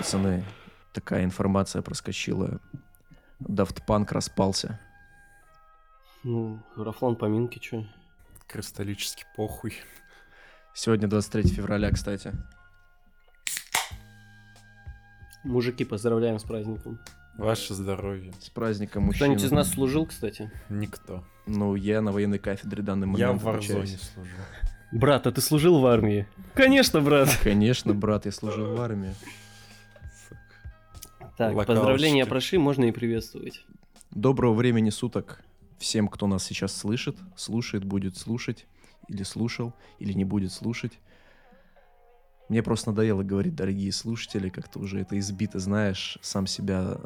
Пацаны, такая информация проскочила. Punk распался. Ну, Рафлан поминки, чё? Кристаллический похуй. Сегодня 23 февраля, кстати. Мужики, поздравляем с праздником. Ваше здоровье. С праздником мужчин. Кто-нибудь из нас служил, кстати? Никто. Ну, я на военной кафедре данный момент Я в. Варзоне служу. Брат, а ты служил в армии? Конечно, брат. Конечно, брат, я служил в армии. Так, Локалщики. поздравления прошли, можно и приветствовать. Доброго времени суток всем, кто нас сейчас слышит, слушает, будет слушать, или слушал, или не будет слушать. Мне просто надоело говорить, дорогие слушатели, как-то уже это избито, знаешь, сам себя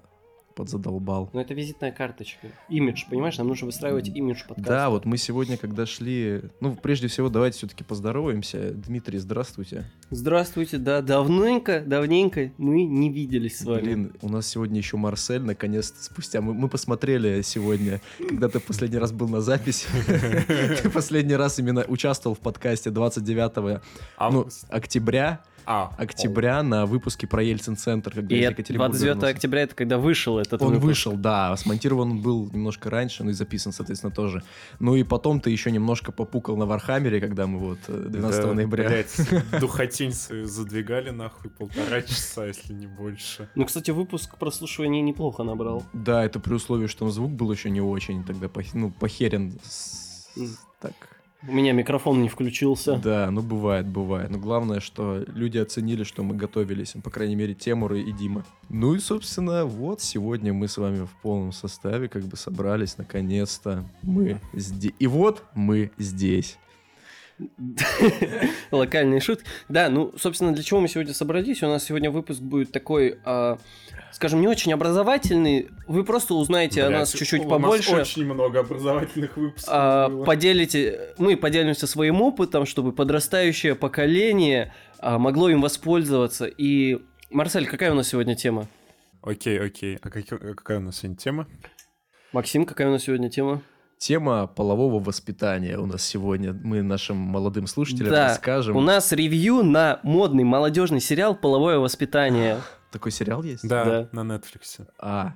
подзадолбал. Ну, это визитная карточка. Имидж, понимаешь? Нам нужно выстраивать имидж подкаста. Да, вот мы сегодня, когда шли... Ну, прежде всего, давайте все-таки поздороваемся. Дмитрий, здравствуйте. Здравствуйте, да, давненько, давненько мы не виделись с вами. Блин, у нас сегодня еще Марсель, наконец-то, спустя... Мы, мы посмотрели сегодня, когда ты последний раз был на записи. Ты последний раз именно участвовал в подкасте 29 А, ну, октября, а, октября на выпуске про Ельцин-центр, когда И Екатеринбурга 29 вернулся. октября, это когда вышел этот Он выпуск. вышел, да, смонтирован он был немножко раньше, ну и записан, соответственно, тоже. Ну и потом ты еще немножко попукал на Warhammer е, когда мы вот э, 12 да, ноября. блядь, духотень свою задвигали нахуй полтора часа, если не больше. Ну, кстати, выпуск прослушивания неплохо набрал. Да, это при условии, что звук был еще не очень, тогда пох- ну, похерен. Так, У меня микрофон не включился. да, ну бывает, бывает. Но главное, что люди оценили, что мы готовились, по крайней мере, Темур и Дима. Ну и, собственно, вот сегодня мы с вами в полном составе как бы собрались, наконец-то. Мы здесь. И вот мы здесь. Локальные шутки. Да, ну, собственно, для чего мы сегодня собрались? У нас сегодня выпуск будет такой, а, скажем, не очень образовательный. Вы просто узнаете о нас чуть-чуть у побольше. нас очень много образовательных выпусков а, поделите, мы поделимся своим опытом, чтобы подрастающее поколение а, могло им воспользоваться. И, Марсель, какая у нас сегодня тема? Окей, окей. А а какая у нас сегодня тема? Максим, какая у нас сегодня тема? Тема полового воспитания у нас сегодня. Мы нашим молодым слушателям Да, расскажем. У нас ревью на модный молодежный сериал «Половое воспитание». Такой сериал есть? Да, на Netflix. А,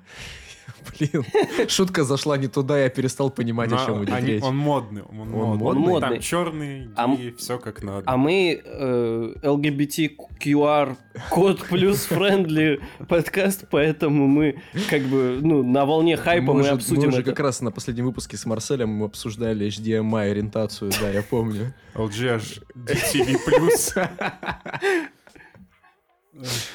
блин, шутка зашла не туда, я перестал понимать, о чем идет они- речь. Он модный, он, модный. модный? Там черный, А и все как надо. А мы э, LGBTQR код плюс friendly подкаст, поэтому мы как бы ну на волне хайпа мы, же- обсудим уже это. как раз на последнем выпуске с Марселем мы обсуждали HDMI ориентацию, да, я помню. LG DTV+.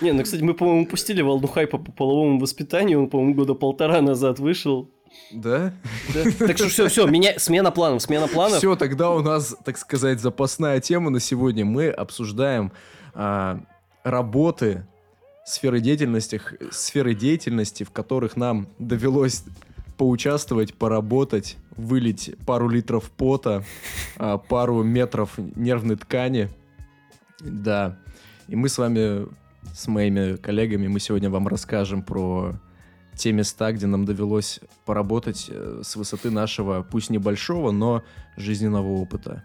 Не, ну кстати, мы, по-моему, упустили волну хайпа по половому воспитанию, он, по-моему, года полтора назад вышел. Да? Да? Так что все, все, меня смена планов, смена планов. Все, тогда у нас, так сказать, запасная тема на сегодня. Мы обсуждаем а, работы, сферы деятельности, сферы деятельности, в которых нам довелось поучаствовать, поработать, вылить пару литров пота, а, пару метров нервной ткани. Да. И мы с вами, с моими коллегами, мы сегодня вам расскажем про те места, где нам довелось поработать э, с высоты нашего, пусть небольшого, но жизненного опыта.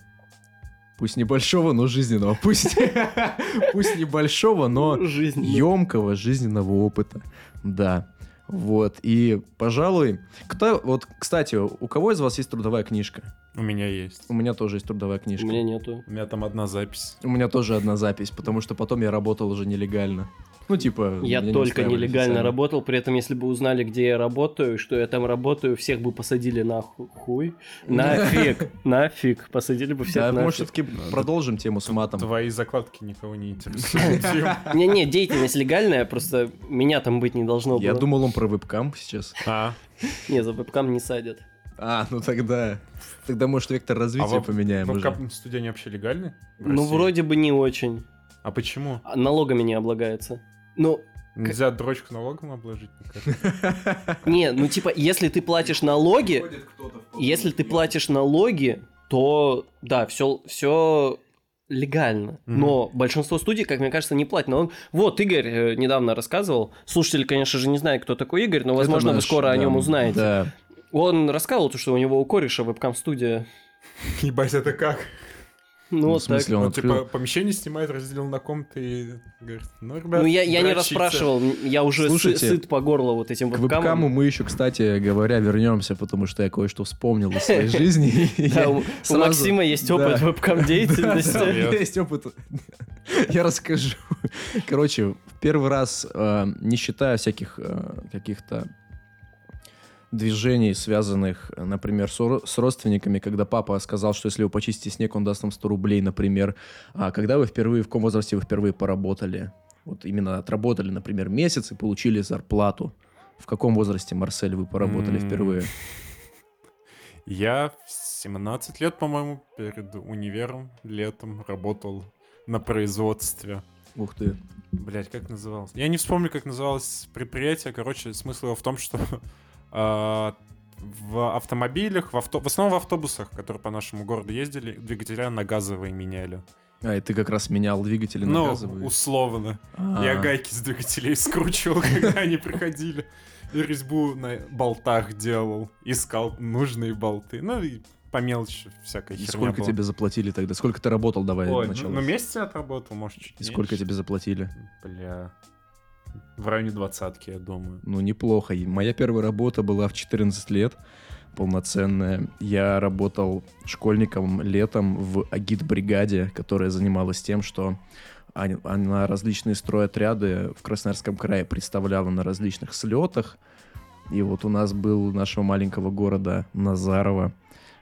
Пусть небольшого, но жизненного. Пусть, пусть небольшого, но емкого жизненного опыта. Да. Вот. И, пожалуй, кто, вот, кстати, у кого из вас есть трудовая книжка? У меня есть. У меня тоже есть трудовая У книжка. меня нету. У меня там одна запись. У меня тоже одна запись, потому что потом я работал уже нелегально. Ну, типа... Я не только устраивали нелегально официально. работал, при этом, если бы узнали, где я работаю, что я там работаю, всех бы посадили на ху- хуй. Нафиг, нафиг, посадили бы всех Да, нафиг. может, все-таки продолжим тему с матом. Твои закладки никого не интересуют. Не-не, деятельность легальная, просто меня там быть не должно было. Я думал, он про вебкам сейчас. А, Не, за вебкам не садят. А, ну тогда... Тогда, может, вектор развития а поменяем уже. студия не вообще легальны? Ну, вроде бы не очень. А почему? А Налогами не облагается. Ну, Нельзя дрочку налогом обложить никак? не, ну типа, если ты платишь налоги, если ты платишь налоги, то да, все, все легально. Но большинство студий, как мне кажется, не платят налог. Вот, Игорь э, недавно рассказывал. Слушатели, конечно же, не знают, кто такой Игорь, но, возможно, Это вы скоро о нем узнаете. Да. Он рассказывал, то, что у него у кореша вебкам-студия. Ебать, это как? Ну, Ну, вот в смысле, так. он Он, открыл... типа, помещение снимает, разделил на комнаты и говорит, ну, ребят, Ну, я, я не дрочите». расспрашивал, я уже сы- Слушайте, сыт по горло вот этим К вебкаму вебкамом. мы еще, кстати говоря, вернемся, потому что я кое-что вспомнил из своей жизни. Да, у, Максима есть опыт вебкам-деятельности. Есть опыт. Я расскажу. Короче, в первый раз, э, не считая всяких э, каких-то движений, связанных, э, например, с, ро- с родственниками, когда папа сказал, что если вы почистите снег, он даст вам 100 рублей, например. А когда вы впервые, в каком возрасте вы впервые поработали? Вот именно отработали, например, месяц и получили зарплату. В каком возрасте, Марсель, вы поработали М. впервые? Я в 17 лет, по-моему, перед универом летом работал на производстве. Ух ты. Блять, как называлось? Я не вспомню, как называлось предприятие. Короче, смысл его в том, что в автомобилях, в, авто... в основном в автобусах, которые по нашему городу ездили, двигателя на газовые меняли. А, и ты как раз менял двигатели на ну, газовые. условно. А. Я гайки с двигателей скручивал, когда они приходили. И резьбу на болтах делал. Искал нужные болты. Ну и по мелочи всякой И херня сколько тебе заплатили тогда? Сколько ты работал, давай Ой, начало. ну, ну месяц я отработал, может, чуть И сколько тебе заплатили? Бля. В районе двадцатки, я думаю. Ну, неплохо. Моя первая работа была в 14 лет, полноценная. Я работал школьником летом в агит-бригаде, которая занималась тем, что она различные стройотряды в Красноярском крае представляла на различных слетах. И вот у нас был нашего маленького города Назарова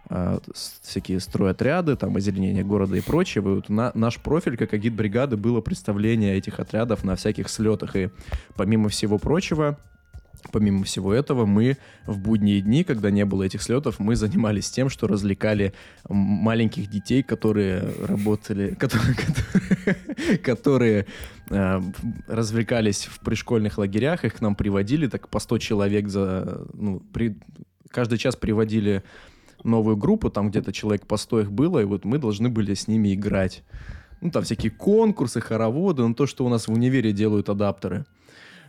с- всякие стройотряды, там озеленение города и прочее. Вот на- наш профиль как агит-бригады было представление этих отрядов на всяких слетах. И помимо всего прочего, помимо всего этого, мы в будние дни, когда не было этих слетов, мы занимались тем, что развлекали маленьких детей, которые работали, которые, которые, э, развлекались в пришкольных лагерях, их к нам приводили, так по 100 человек за, ну, при, каждый час приводили новую группу, там где-то человек по 100 их было, и вот мы должны были с ними играть. Ну, там всякие конкурсы, хороводы, ну, то, что у нас в универе делают адаптеры.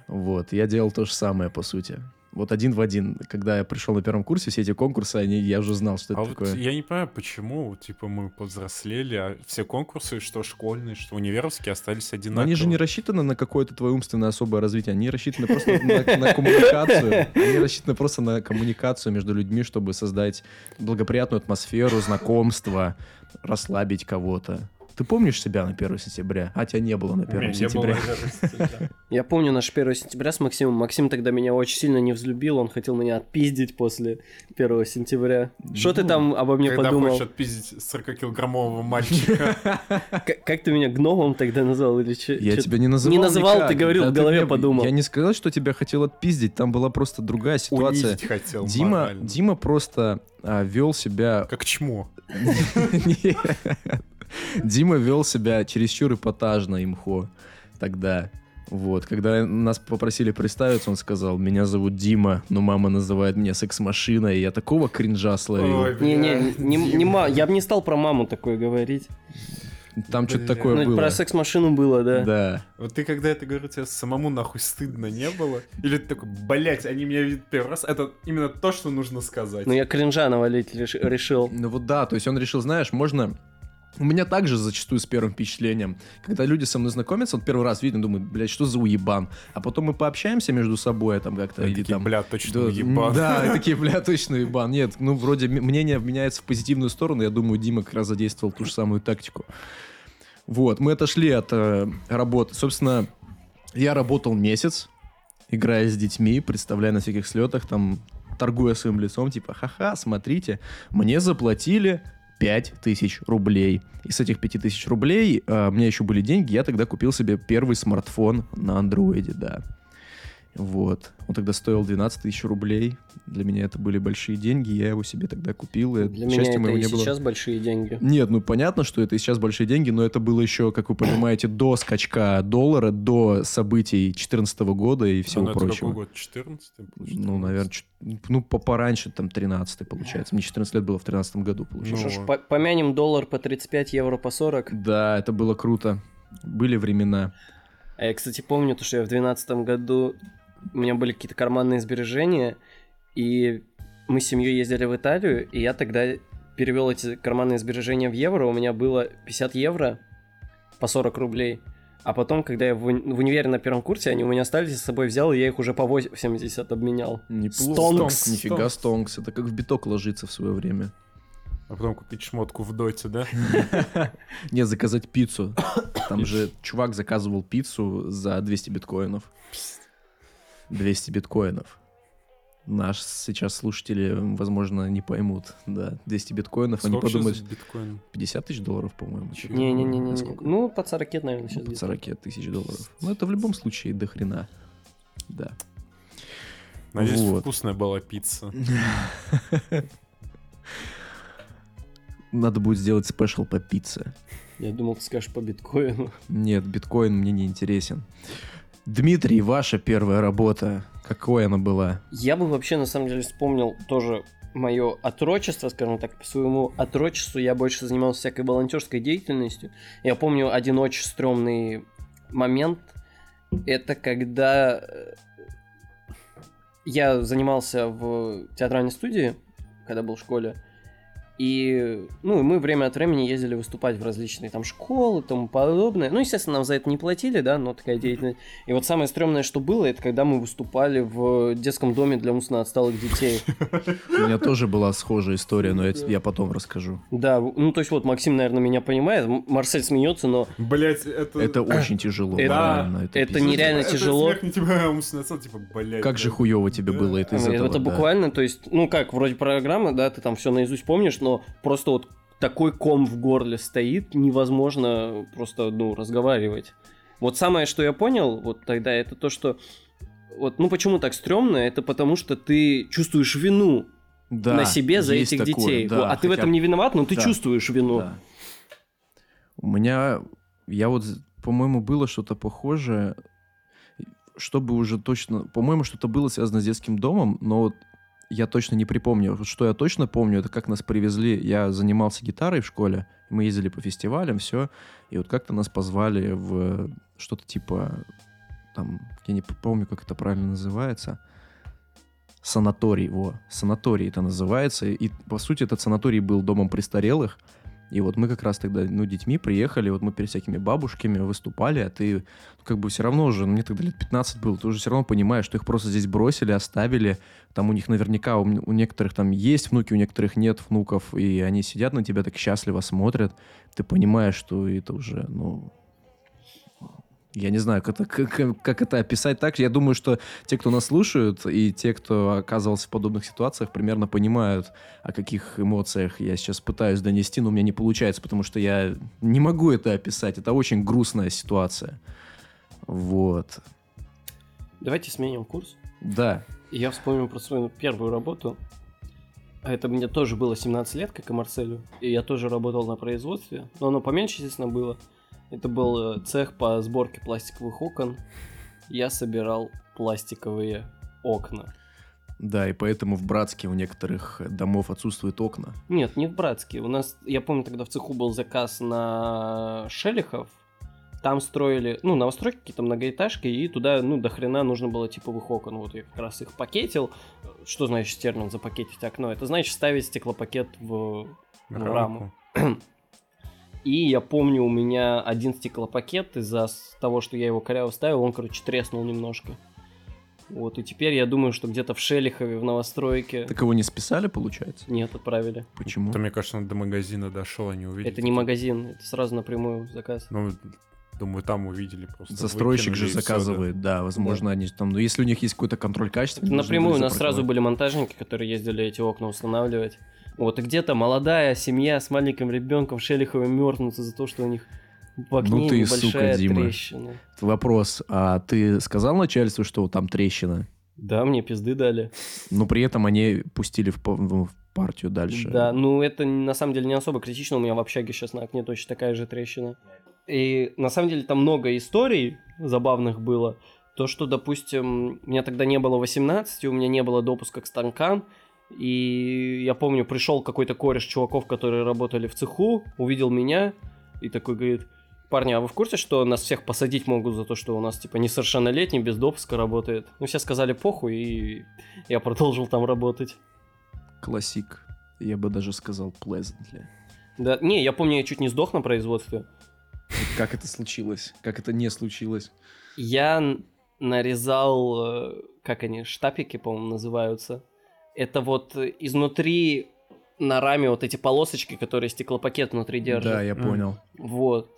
Вот, я делал то же самое, по сути. Вот один в один. Когда я пришел на первом курсе, все эти конкурсы, они, я уже знал, что это а такое. вот я не понимаю, почему, типа, мы повзрослели, а все конкурсы, что школьные, что универские, остались Но одинаковые. они же не рассчитаны на какое-то твое умственное особое развитие. Они рассчитаны просто на коммуникацию. Они рассчитаны просто на коммуникацию между людьми, чтобы создать благоприятную атмосферу, знакомство, расслабить кого-то. Ты помнишь себя на 1 сентября? А тебя не было на 1 Не, не было, сентября. Я помню наш 1 сентября с Максимом. Максим тогда меня очень сильно не взлюбил, он хотел меня отпиздить после 1 сентября. Что ты Ну, там обо мне Когда подумал? хочешь отпиздить 40-килограммового мальчика. Как ты меня гномом тогда назвал или че? Я тебя не называл Не называл, ты говорил, в голове подумал. Я не сказал, что тебя хотел отпиздить. Там была просто другая ситуация. Дима просто а, вел себя... Как чмо. Дима вел себя чересчур эпатажно, имхо, тогда. Вот, когда нас попросили представиться, он сказал, меня зовут Дима, но мама называет меня секс-машина, и я такого кринжа словил. Ой, Не, не, не, я бы не стал про маму такое говорить. Там что-то такое Ну, было. про секс-машину было, да. Да. Вот ты когда это говорил, тебе самому нахуй стыдно не было? Или ты такой, блять, они меня видят первый раз, это именно то, что нужно сказать. Но Ну, я кринжа навалить реш- решил. Ну вот да, то есть он решил, знаешь, можно... У меня также зачастую с первым впечатлением. Когда люди со мной знакомятся, вот первый раз видно, думают, блядь, что за уебан? А потом мы пообщаемся между собой, там как-то, или такие, там... бля, точно Да, ебан. Да, такие, бля, точно ебан. Нет, ну, вроде мнение меняется в позитивную сторону. Я думаю, Дима как раз задействовал ту же самую тактику. Вот, мы отошли от э, работы. Собственно, я работал месяц, играя с детьми, представляя на всяких слетах, там, торгуя своим лицом, типа, ха-ха, смотрите, мне заплатили 5000 рублей. И с этих 5000 рублей э, у меня еще были деньги, я тогда купил себе первый смартфон на андроиде, да. Вот. Он тогда стоил 12 тысяч рублей. Для меня это были большие деньги, я его себе тогда купил. и, Для меня это и не было. сейчас большие деньги. Нет, ну понятно, что это и сейчас большие деньги, но это было еще, как вы понимаете, до скачка доллара, до событий 2014 года и А, всего ну это какой прочего. год? 14 Ну, наверное, ну, по пораньше, там, 13 получается. Мне 14 лет было в 13 году, Ну, получается. Что ж, по- помянем доллар по 35, евро по 40. Да, это было круто. Были времена. А я, кстати, помню, то, что я в 2012 году... У меня были какие-то карманные сбережения, и мы с семьей ездили в Италию, и я тогда перевел эти карманные сбережения в евро, у меня было 50 евро по 40 рублей. А потом, когда я в, уни- в универе на первом курсе, они у меня остались, с собой взял, и я их уже по 80 обменял. Неплохо. Стонкс. Нифига стонкс. Это как в биток ложится в свое время. А потом купить шмотку в доте, да? Нет, заказать пиццу. Там же чувак заказывал пиццу за 200 биткоинов. 200 биткоинов. Наш сейчас слушатели, возможно, не поймут. Да, 200 биткоинов, они Сколько подумают, сейчас биткоин? 50 тысяч долларов, по-моему. Не-не-не. Сколько? Ну, под 40, наверное, сейчас Под где-то. 40 тысяч долларов. Ну, это в любом случае до хрена. Да. Надеюсь, Вот. вкусная была пицца. Надо будет сделать спешл по пицце. Я думал, ты скажешь по биткоину. Нет, биткоин мне не интересен. Дмитрий, ваша первая работа. Какой она была? Я бы вообще, на самом деле, вспомнил тоже мое отрочество, скажем так, по своему отрочеству я больше занимался всякой волонтерской деятельностью. Я помню один очень стрёмный момент. Это когда э, я занимался в театральной студии, когда был в школе. И, ну, и мы время от времени ездили выступать в различные там школы и тому подобное. Ну, естественно, нам за это не платили, да, но такая деятельность. И вот самое стрёмное, что было, это когда мы выступали в детском доме для умственно отсталых детей. У меня тоже была схожая история, но я, потом расскажу. Да, ну, то есть вот Максим, наверное, меня понимает, Марсель смеется, но Блять, это... Это очень тяжело. Это- это нереально Это тяжело. смех не тебя умственно отца, типа. Как же да. хуево тебе было это из это этого, да. буквально, то есть, ну как, вроде программы, да, ты там все наизусть помнишь, но просто вот такой ком в горле стоит, невозможно просто, ну, разговаривать. Вот самое, что я понял вот тогда, это то, что вот, ну почему так стрёмно, это потому что ты чувствуешь вину Да, на себе за этих такое, детей. да, а ты в хотя- этом не виноват, но ты Да. чувствуешь вину. Да. У меня, я вот, по-моему, было что-то похожее, чтобы уже точно, по-моему, что-то было связано с детским домом, но вот я точно не припомню. Что я точно помню, это как нас привезли, я занимался гитарой в школе, мы ездили по фестивалям, все, и вот как-то нас позвали в что-то типа, там, я не помню, как это правильно называется, санаторий, во, санаторий это называется, и по сути этот санаторий был домом престарелых, и вот мы как раз тогда, ну, детьми приехали, вот мы перед всякими бабушками выступали, а ты, ну, как бы все равно уже, ну, мне тогда лет 15 было, ты уже все равно понимаешь, что их просто здесь бросили, оставили, там у них наверняка, у, у некоторых там есть внуки, у некоторых нет внуков, и они сидят на тебя так счастливо смотрят, ты понимаешь, что это уже, ну, я не знаю, как это, как, как это описать так. Я думаю, что те, кто нас слушают, и те, кто оказывался в подобных ситуациях, примерно понимают, о каких эмоциях я сейчас пытаюсь донести, но у меня не получается, потому что я не могу это описать. Это очень грустная ситуация. Вот. Давайте сменим курс. Да. Я вспомнил про свою первую работу. А Это мне тоже было 17 лет, как и Марселю. И я тоже работал на производстве. Но оно поменьше, естественно, было. Это был э, цех по сборке пластиковых окон. Я собирал пластиковые окна. Да, и поэтому в Братске у некоторых домов отсутствуют окна. Нет, не в Братске. У нас, я помню, тогда в цеху был заказ на Шелихов. Там строили, ну, новостройки, какие-то многоэтажки, и туда, ну, до хрена нужно было типовых окон. Вот я как раз их пакетил. Что значит термин запакетить окно? Это значит ставить стеклопакет в ну, раму. И я помню, у меня один стеклопакет из-за того, что я его коряво ставил, он, короче, треснул немножко. Вот, и теперь я думаю, что где-то в Шелихове, в новостройке... Так его не списали, получается? Нет, отправили. Почему? Это, мне кажется, он до магазина дошел, они увидели. Это не магазин, это сразу напрямую заказ. Ну, думаю, там увидели просто. Застройщик же всё, да. заказывает, да, возможно, они там, ну, если у них есть какой-то контроль качества... Напрямую у нас сразу были монтажники, которые ездили эти окна устанавливать. Вот, и где-то молодая семья с маленьким ребенком в Шелихове мерзнут из-за того, что у них в окне Ну ты небольшая сука, Дима. трещина. Вопрос, а ты сказал начальству, что там трещина? Да, мне пизды дали. Но при этом они пустили в, в партию дальше. Да, ну это на самом деле не особо критично. У меня в общаге сейчас на окне точно такая же трещина. И на самом деле там много историй забавных было. То, что, допустим, меня тогда не было 18, у меня не было допуска к станкам. И я помню, пришел какой-то кореш чуваков, которые работали в цеху, увидел меня и такой говорит, парни, а вы в курсе, что нас всех посадить могут за то, что у нас типа несовершеннолетний без допуска работает? Ну, все сказали похуй, и я продолжил там работать. Классик. Я бы даже сказал pleasantly. Да, не, я помню, я чуть не сдох на производстве. Как это случилось? Как это не случилось? Я нарезал, э, как они, штапики, по-моему, называются. Это вот изнутри на раме вот эти полосочки, которые стеклопакет внутри держат. Да, я понял. Вот.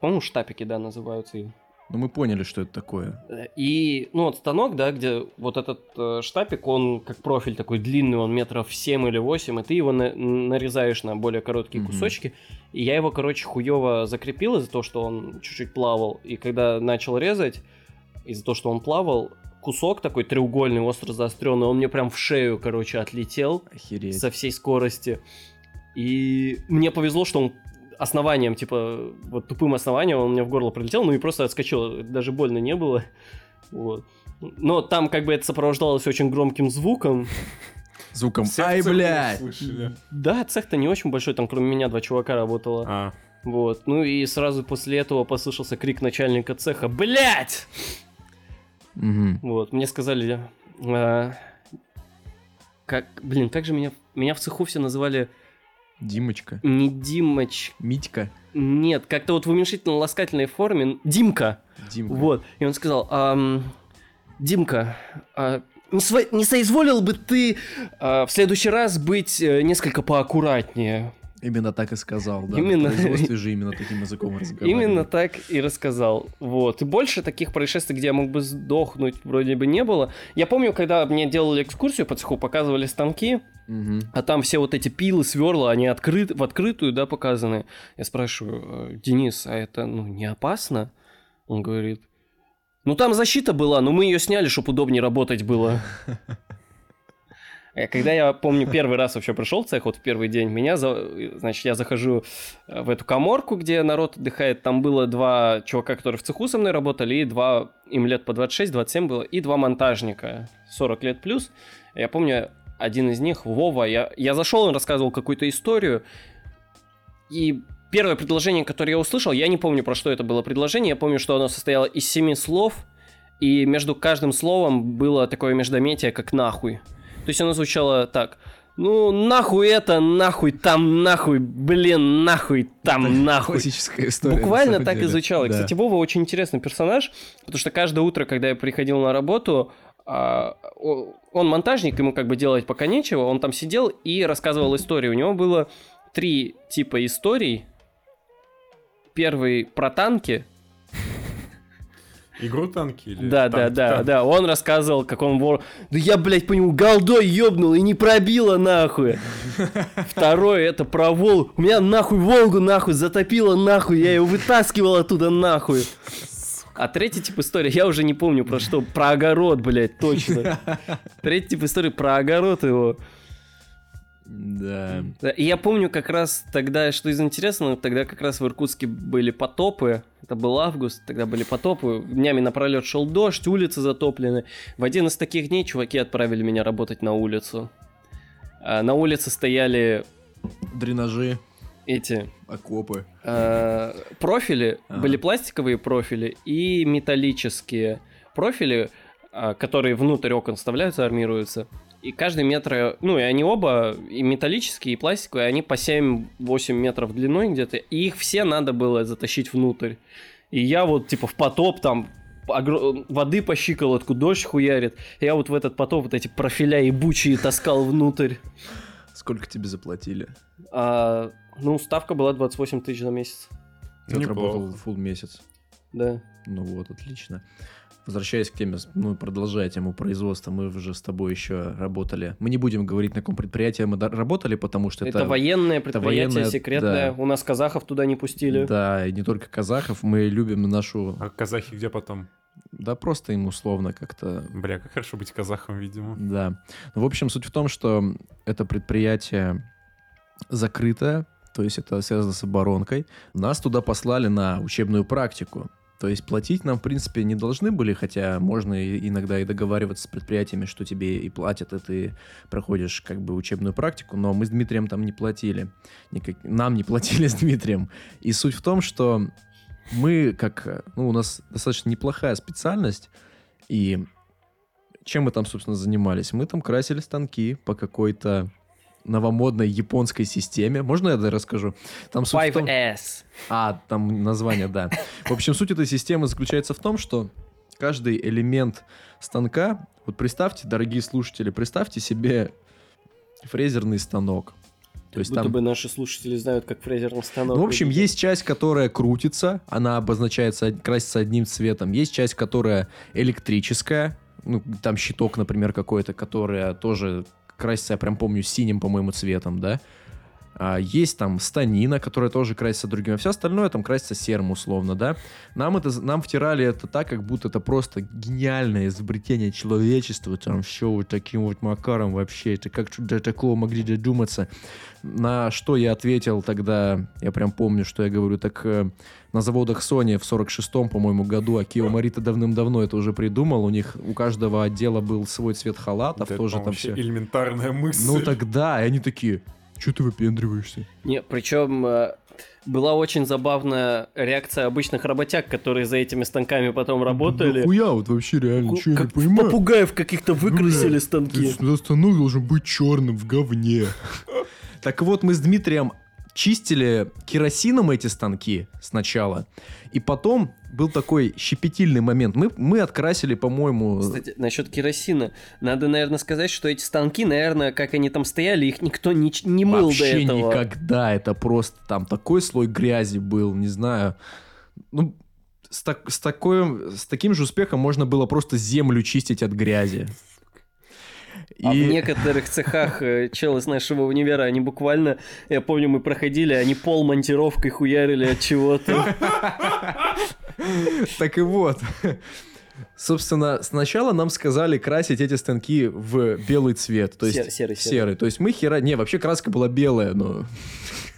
По-моему, штапики, да, называются. и- Ну, мы поняли, что это такое. И, ну, вот станок, да, где вот этот э, штапик, он как профиль такой длинный, он метров 7 или 8, и ты его на- нарезаешь на более короткие Мгм. кусочки. И я его, короче, хуево закрепил из-за того, что он чуть-чуть плавал. И когда начал резать, из-за того, что он плавал, кусок такой треугольный, остро заостренный, он мне прям в шею, короче, отлетел Охереть. со всей скорости. И мне повезло, что он основанием, типа, вот тупым основанием он мне в горло прилетел, ну и просто отскочил, даже больно не было. Вот. Но там как бы это сопровождалось очень громким звуком. Звуком «Ай, блядь!» Да, цех-то не очень большой, там кроме меня два чувака работало. А, Вот. Ну и сразу после этого послышался крик начальника цеха «Блядь!» Мгм. Вот, мне сказали... а, как, блин, как же меня... Меня в цеху все называли Димочка. не Димоч, Митька. Нет, как-то вот в уменьшительно-ласкательной форме. Димка. Димка. Вот. И он сказал, «Ам, Димка, а, не, сво- не соизволил бы ты а, в следующий раз быть э, несколько поаккуратнее. Именно так и сказал, да. Именно. На производстве же именно таким языком разговаривали. Именно так и рассказал. Вот. И больше таких происшествий, где я мог бы сдохнуть, вроде бы не было. Я помню, когда мне делали экскурсию по цеху, показывали станки, а там все вот эти пилы, сверла, они открыт, в открытую, да, показаны. Я спрашиваю, «Э, Денис, а это, ну, не опасно? Он говорит, ну, там защита была, но мы ее сняли, чтобы удобнее работать было. Э, Когда я, помню, первый раз вообще пришел в цех, вот в первый день, меня, за- значит, я захожу э, в эту коморку, где народ отдыхает, там было два чувака, которые в цеху со мной работали, и два, им лет по 26-27 было, и два монтажника, 40 лет плюс. Я помню, один из них, Вова, я, я зашел, он рассказывал какую-то историю, и первое предложение, которое я услышал, я не помню, про что это было предложение, я помню, что оно состояло из семи слов, и между каждым словом было такое междометие, как «нахуй». То есть оно звучало так. Ну, нахуй это, нахуй там, нахуй, блин, нахуй там, нахуй. Классическая история. Буквально так и деле. звучало. И, Да. Кстати, Вова очень интересный персонаж, потому что каждое утро, когда я приходил на работу, а, он монтажник, ему как бы делать пока нечего, он там сидел и рассказывал истории. У него было три типа историй. Первый про танки, игру танки или... да, да, танк- да, танк? да. Он рассказывал, как он вор. Да я, блядь, по нему голдой ёбнул и не пробило нахуй. Второй это про Волгу. У меня нахуй Волгу нахуй затопило нахуй. Я ее вытаскивал оттуда нахуй. А третий тип истории, я уже не помню про что. Про огород, блядь, точно. Третий тип истории про огород его. Да. Я помню как раз тогда, что из интересного, тогда как раз в Иркутске были потопы, это был август, тогда были потопы, днями напролет шел дождь, улицы затоплены. В один из таких дней чуваки отправили меня работать на улицу. А на улице стояли Дренажи, эти окопы. э, профили, Ага. были пластиковые профили и металлические профили, а, которые внутрь окон вставляются, армируются. И каждый метр, ну и они оба, и металлические, и пластиковые, они по 7-8 метров длиной где-то, и их все надо было затащить внутрь. И я вот типа в потоп там огр- воды по щиколотку, дождь хуярит. Я вот в этот потоп вот эти профиля ебучие таскал внутрь. Сколько тебе заплатили? А, ну, ставка была 28 тысяч на месяц. Ты отработал full месяц. Да. Ну вот, отлично. Возвращаясь к теме, ну, продолжая тему производства, мы уже с тобой еще работали. Мы не будем говорить, на каком предприятии мы работали, потому что Это, это... военное предприятие, военное, секретное. да. У нас казахов туда не пустили. Да, и не только казахов, мы любим нашу... А казахи где потом? Да просто им условно как-то... Бля, как хорошо быть казахом, видимо. Да. Ну, в общем, суть в том, что это предприятие закрытое, то есть это связано с оборонкой. Нас туда послали на учебную практику. То есть платить нам, в принципе, не должны были, хотя можно иногда и договариваться с предприятиями, что тебе и платят, и ты проходишь как бы учебную практику, но мы с Дмитрием там не платили. Никак... Нам не платили с Дмитрием. И суть в том, что мы, как... Ну, у нас достаточно неплохая специальность, и чем мы там, собственно, занимались? Мы там красили станки по какой-то новомодной японской системе. Можно я это расскажу? Там суть в том- 5S. А, там название, да. В общем, суть этой системы заключается в том, что каждый элемент станка, вот представьте, дорогие слушатели, представьте себе фрезерный станок. То есть Будто там бы наши слушатели знают, как фрезерный станок. ну, в общем, выглядит. есть часть, которая крутится, она обозначается, красится одним цветом. Есть часть, которая электрическая, ну, там щиток, например, какой-то, которая тоже красится, я прям помню, синим, по-моему, цветом, да. А, есть там станина, которая тоже красится другим, а все остальное там красится серым условно, да. Нам, это, нам втирали это так, как будто это просто гениальное изобретение человечества, там все вот таким вот макаром вообще, это как до такого могли додуматься. На что я ответил тогда, я прям помню, что я говорю, так э, на заводах Sony в 46-м, по-моему, году Акио Марита давным-давно это уже придумал, у них у каждого отдела был свой цвет халатов, Это, тоже там все. вообще элементарная мысль. Ну тогда, и они такие, что ты выпендриваешься? Не, причем э, была очень забавная реакция обычных работяг, которые за этими станками потом работали. Хуя вот вообще реально, что я не как понимаю. попугаев каких-то выкрасили Бля, станки. ты- станок должен быть черным в говне. Так вот, мы с Дмитрием чистили керосином эти станки сначала, и потом был такой щепетильный момент. Мы, мы открасили, по-моему... Кстати, насчет керосина. Надо, наверное, сказать, что эти станки, наверное, как они там стояли, их никто не, не мыл до Вообще этого. никогда. Это просто там такой слой грязи был, не знаю. Ну, с, так- с, такой, с таким же успехом можно было просто землю чистить от грязи. А в И- некоторых цехах э, челы с нашего универа, они буквально, я помню, мы проходили, они пол монтировкой хуярили от чего-то. Так и вот. Собственно, сначала нам сказали красить эти станки в белый цвет. То есть Сер- серый, в серый. серый. То есть мы хера... Не, вообще краска была белая, но...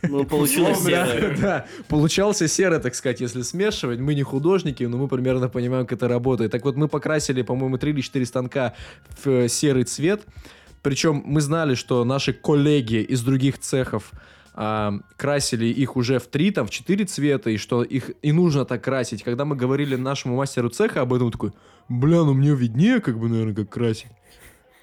Ну, получилось Условно, серое. Да, получался серый, так сказать, если смешивать. Мы не художники, но мы примерно понимаем, как это работает. Так вот, мы покрасили, по-моему, 3 или 4 станка в э, серый цвет. Причем мы знали, что наши коллеги из других цехов а, красили их уже в три, там, в четыре цвета, и что их и нужно так красить. Когда мы говорили нашему мастеру цеха об этом, он такой, бля, ну мне виднее, как бы, наверное, как красить.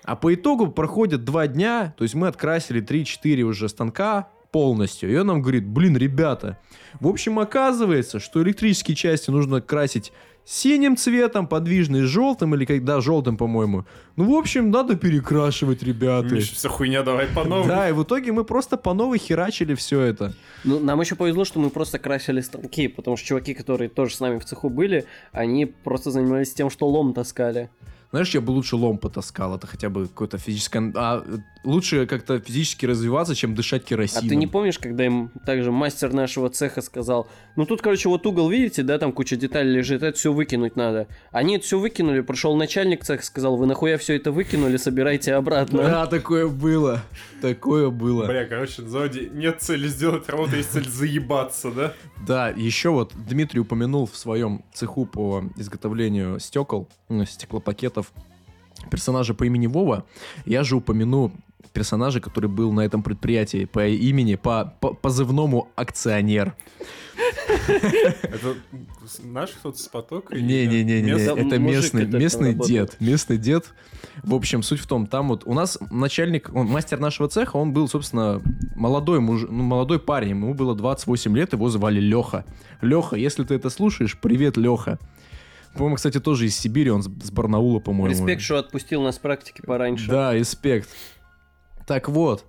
А по итогу проходят два дня, то есть мы открасили 3-4 уже станка полностью. И он нам говорит, блин, ребята, в общем, оказывается, что электрические части нужно красить синим цветом, подвижный желтым, или когда желтым, по-моему. Ну, в общем, надо перекрашивать, ребята. Вся хуйня, давай по новой. Да, и в итоге мы просто по новой херачили все это. Ну, нам еще повезло, что мы просто красили станки, потому что чуваки, которые тоже с нами в цеху были, они просто занимались тем, что лом таскали. Знаешь, я бы лучше лом потаскал, это хотя бы какое-то физическое... А лучше как-то физически развиваться, чем дышать А керосином. ты не помнишь, когда им также мастер нашего цеха сказал, ну тут, короче, вот угол, видите, да, там куча деталей лежит, это все выкинуть надо. Они это все выкинули, пришел начальник цеха, сказал, вы нахуя все это выкинули, собирайте обратно. Да, такое было. Такое было. Бля, короче, на заводе нет цели сделать работу, есть цель заебаться, да? Да, еще вот Дмитрий упомянул в своем цеху по изготовлению стекол, ну, стеклопакетов, персонажа по имени Вова. Я же упомяну персонажа, который был на этом предприятии по имени, по, по позывному акционер. Это наш кто-то с потока? Не-не-не, это местный, местный дед. Местный дед. В общем, суть в том, там вот у нас начальник, он, мастер нашего цеха, он был, собственно, молодой муж, ну, молодой парень, ему было 28 лет, его звали Леха. Леха, если ты это слушаешь, привет, Леха. По-моему, кстати, тоже из Сибири, он с, Барнаула, по-моему. Респект, что отпустил нас практики пораньше. Да, респект. Так вот,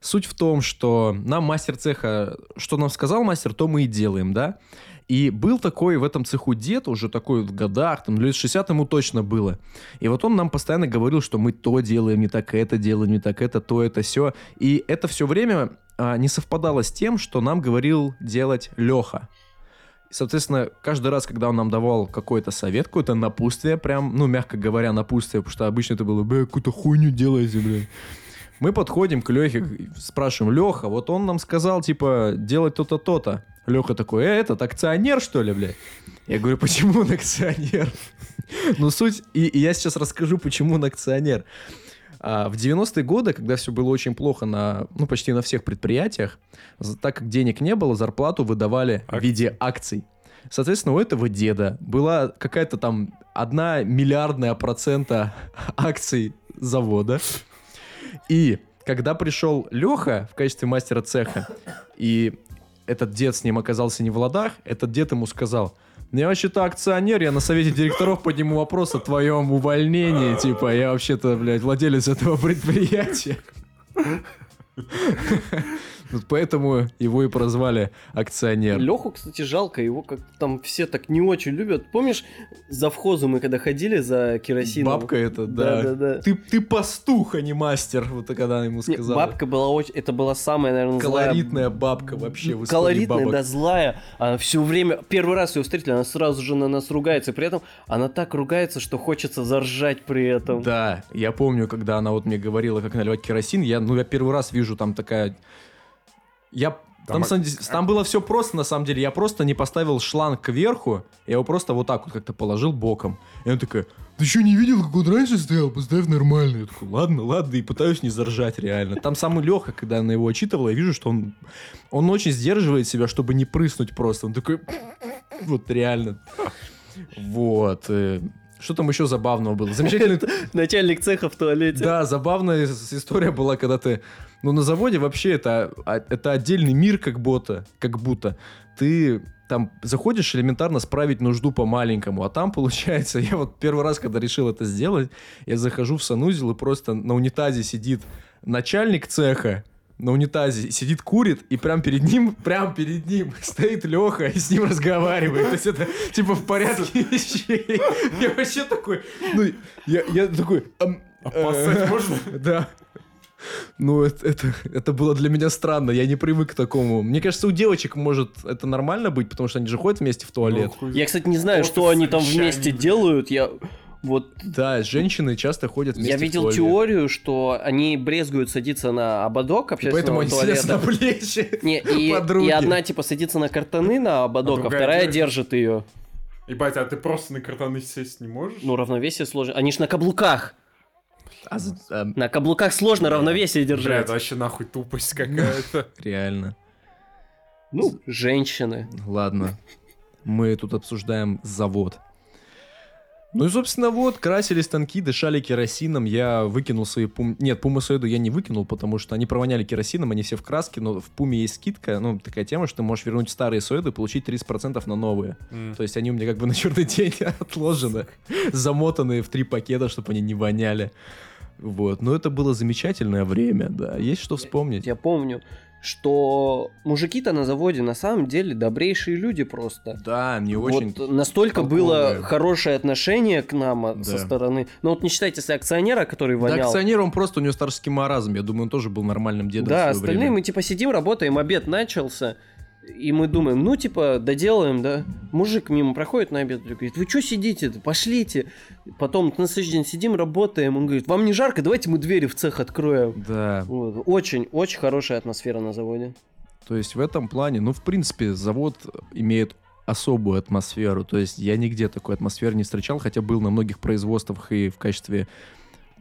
суть в том, что нам мастер цеха, что нам сказал мастер, то мы и делаем, да? И был такой в этом цеху дед, уже такой в годах, там лет 60 ему точно было. И вот он нам постоянно говорил, что мы то делаем, не так это делаем, не так это, то это, все. И это все время а, не совпадало с тем, что нам говорил делать Леха. Соответственно, каждый раз, когда он нам давал какой-то совет, какое-то напутствие, прям, ну, мягко говоря, напутствие, потому что обычно это было, бля, какую-то хуйню делаете, бля. Мы подходим к Лехе, спрашиваем, Леха, вот он нам сказал, типа, делать то-то, то-то. Леха такой, э, этот акционер, что ли, бля? Я говорю, почему он акционер? Ну, суть, и, и я сейчас расскажу, почему он акционер. А, в 90-е годы, когда все было очень плохо на, ну, почти на всех предприятиях, так как денег не было, зарплату выдавали в Акции. виде акций. Соответственно, у этого деда была какая-то там одна миллиардная процента акций завода. И когда пришел Леха в качестве мастера цеха, и этот дед с ним оказался не в ладах, этот дед ему сказал, «Ну, я вообще-то акционер, я на совете директоров подниму вопрос о твоем увольнении, типа, я вообще-то, блядь, владелец этого предприятия. Поэтому его и прозвали акционер. Леху, кстати, жалко, его как там все так не очень любят. Помнишь, за вхозу мы когда ходили за керосином? Бабка это, да. Да, да, да. Ты, ты пастух, а не мастер, вот когда она ему Не, сказала. бабка была очень... Это была самая, наверное, Колоритная бабка вообще в Колоритная, бабок. да, злая. Она все время... Первый раз ее встретили, она сразу же на нас ругается. При этом она так ругается, что хочется заржать при этом. Да, я помню, когда она вот мне говорила, как наливать керосин, я, ну, я первый раз вижу там такая... Я... Там, Там, на там было все просто, на самом деле. Я просто не поставил шланг кверху, я его просто вот так вот как-то положил боком. И она такая, ты что, не видел, как он раньше стоял? Поставь нормально. Я такой, ладно, ладно, и пытаюсь не заржать реально. Там самый Леха, когда она его отчитывала, я вижу, что он, он очень сдерживает себя, чтобы не прыснуть просто. Он такой, вот реально. Вот. э, Что там еще забавного было? Замечательный Начальник цеха в туалете. да, забавная история была, когда ты... Ну, на заводе вообще это, а- это отдельный мир как будто, как будто. Ты там заходишь элементарно справить нужду по-маленькому, а там, получается, я вот первый раз, когда решил это сделать, я захожу в санузел, и просто на унитазе сидит начальник цеха, на унитазе сидит, курит, и прям перед ним, прям перед ним стоит Леха и с ним разговаривает. То есть это типа в порядке вещей. Я вообще такой, ну, я, я такой... ам, поссать э, можно? Да. Ну, это, это, это было для меня странно, я не привык к такому. Мне кажется, у девочек может это нормально быть, потому что они же ходят вместе в туалет. Ну, Я, кстати, не знаю, Офис что они там вместе делают. Я вот Да, женщины часто ходят вместе я в видел туалет. теорию, что они брезгуют садиться на ободок И общественного Поэтому они туалета. садятся на плечи. Не, и, подруги. и одна типа садится на картаны на ободок, а, другая вторая держит. держит ее. Ебать, а ты просто на картаны сесть не можешь? Ну, равновесие сложно. Они ж на каблуках. А за- а, На каблуках сложно равновесие Бля, держать. это вообще нахуй тупость какая-то. реально. Ну, женщины. Ладно. Мы тут обсуждаем завод. Ну и, собственно, вот, красили станки, дышали керосином. Я выкинул свои пум... Нет, пумы Суэду я не выкинул, потому что они провоняли керосином, они все в краске, но в пуме есть скидка, ну, такая тема, что ты можешь вернуть старые Суэды и получить 30% на новые. М. То есть они у меня как бы на черный день отложены, замотанные в три пакета, чтобы они не воняли. Вот, но это было замечательное время, да, есть что вспомнить. Я помню, что мужики-то на заводе на самом деле добрейшие люди просто. Да, мне очень... Вот настолько толковые. было хорошее отношение к нам со Да. стороны. Ну вот не считайте, если акционера, который Да, вонял. акционер, он просто, у него старческий маразм. Я думаю, он тоже был нормальным дедом Да, остальные время. мы типа сидим, работаем, обед начался, и мы думаем, ну типа доделаем, да. Мужик мимо проходит на обед, говорит, вы что сидите, пошлите. Потом на следующий день сидим, работаем, он говорит, вам не жарко, давайте мы двери в цех откроем. Да, Вот. Очень, очень хорошая атмосфера на заводе. то есть в этом плане, ну, в принципе, завод имеет особую атмосферу. То есть я нигде такой атмосферы не встречал, хотя был на многих производствах и в качестве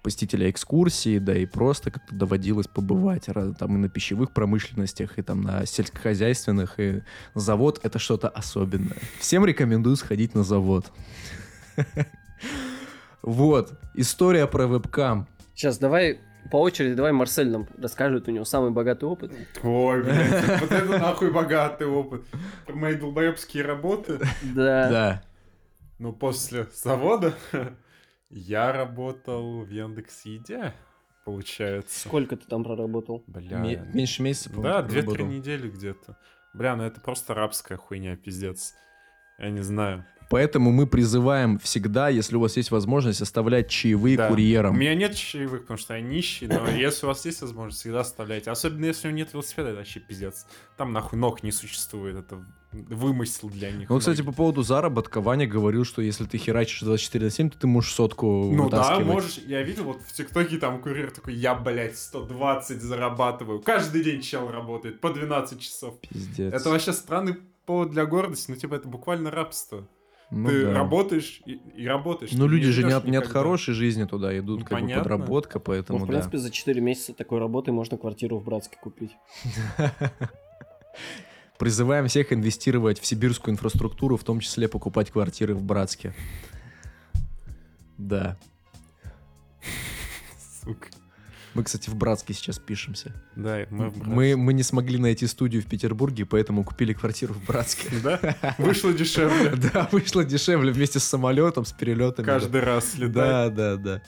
посетителя экскурсии, да и просто как-то доводилось побывать там и на пищевых промышленностях, и там на сельскохозяйственных, и завод — это что-то особенное. Всем рекомендую сходить на завод. Вот, история про вебкам. Сейчас давай по очереди, давай Марсель нам расскажет, у него самый богатый опыт. Ой, блядь, вот это нахуй богатый опыт. Мои долбоебские работы. Да. Да. Ну, после завода я работал в Яндекс.Еде, получается. Сколько ты там проработал? Бля. Ме- Меньше месяца, Да, по-моему, две-три проработал. недели где-то. Бля, ну это просто рабская хуйня, пиздец. Я не знаю. Поэтому мы призываем всегда, если у вас есть возможность, оставлять чаевые Да. курьерам. У меня нет чаевых, потому что я нищий, но если у вас есть возможность, всегда оставляйте. Особенно если у него нет велосипеда, это вообще пиздец. Там нахуй ног не существует, это вымысел для них. Ну, кстати, по многих. поводу заработка, Ваня говорил, что если ты херачишь 24 на 7, то ты можешь сотку Ну да, можешь. Я видел вот в ТикТоке там курьер такой, я, блядь, 120 зарабатываю. Каждый день чел работает по 12 часов. Пиздец. Это вообще странный повод для гордости, ну типа это буквально рабство. Ну ты да. работаешь и, и работаешь. Ну, люди же не от, не от хорошей жизни туда идут, Ну, как бы понятно. подработка, Ну, поэтому в да. принципе, за 4 месяца такой работы можно квартиру в Братске купить. Призываем всех инвестировать в сибирскую инфраструктуру, в том числе покупать квартиры в Да. Сука. Мы, кстати, в Братске сейчас пишемся. Да, мы в Мы, мы не смогли найти студию в Петербурге, поэтому купили квартиру в Братске. Да? Вышло дешевле. Да, вышло дешевле вместе с самолетом, с перелетами. Каждый раз летать. Да, да, да.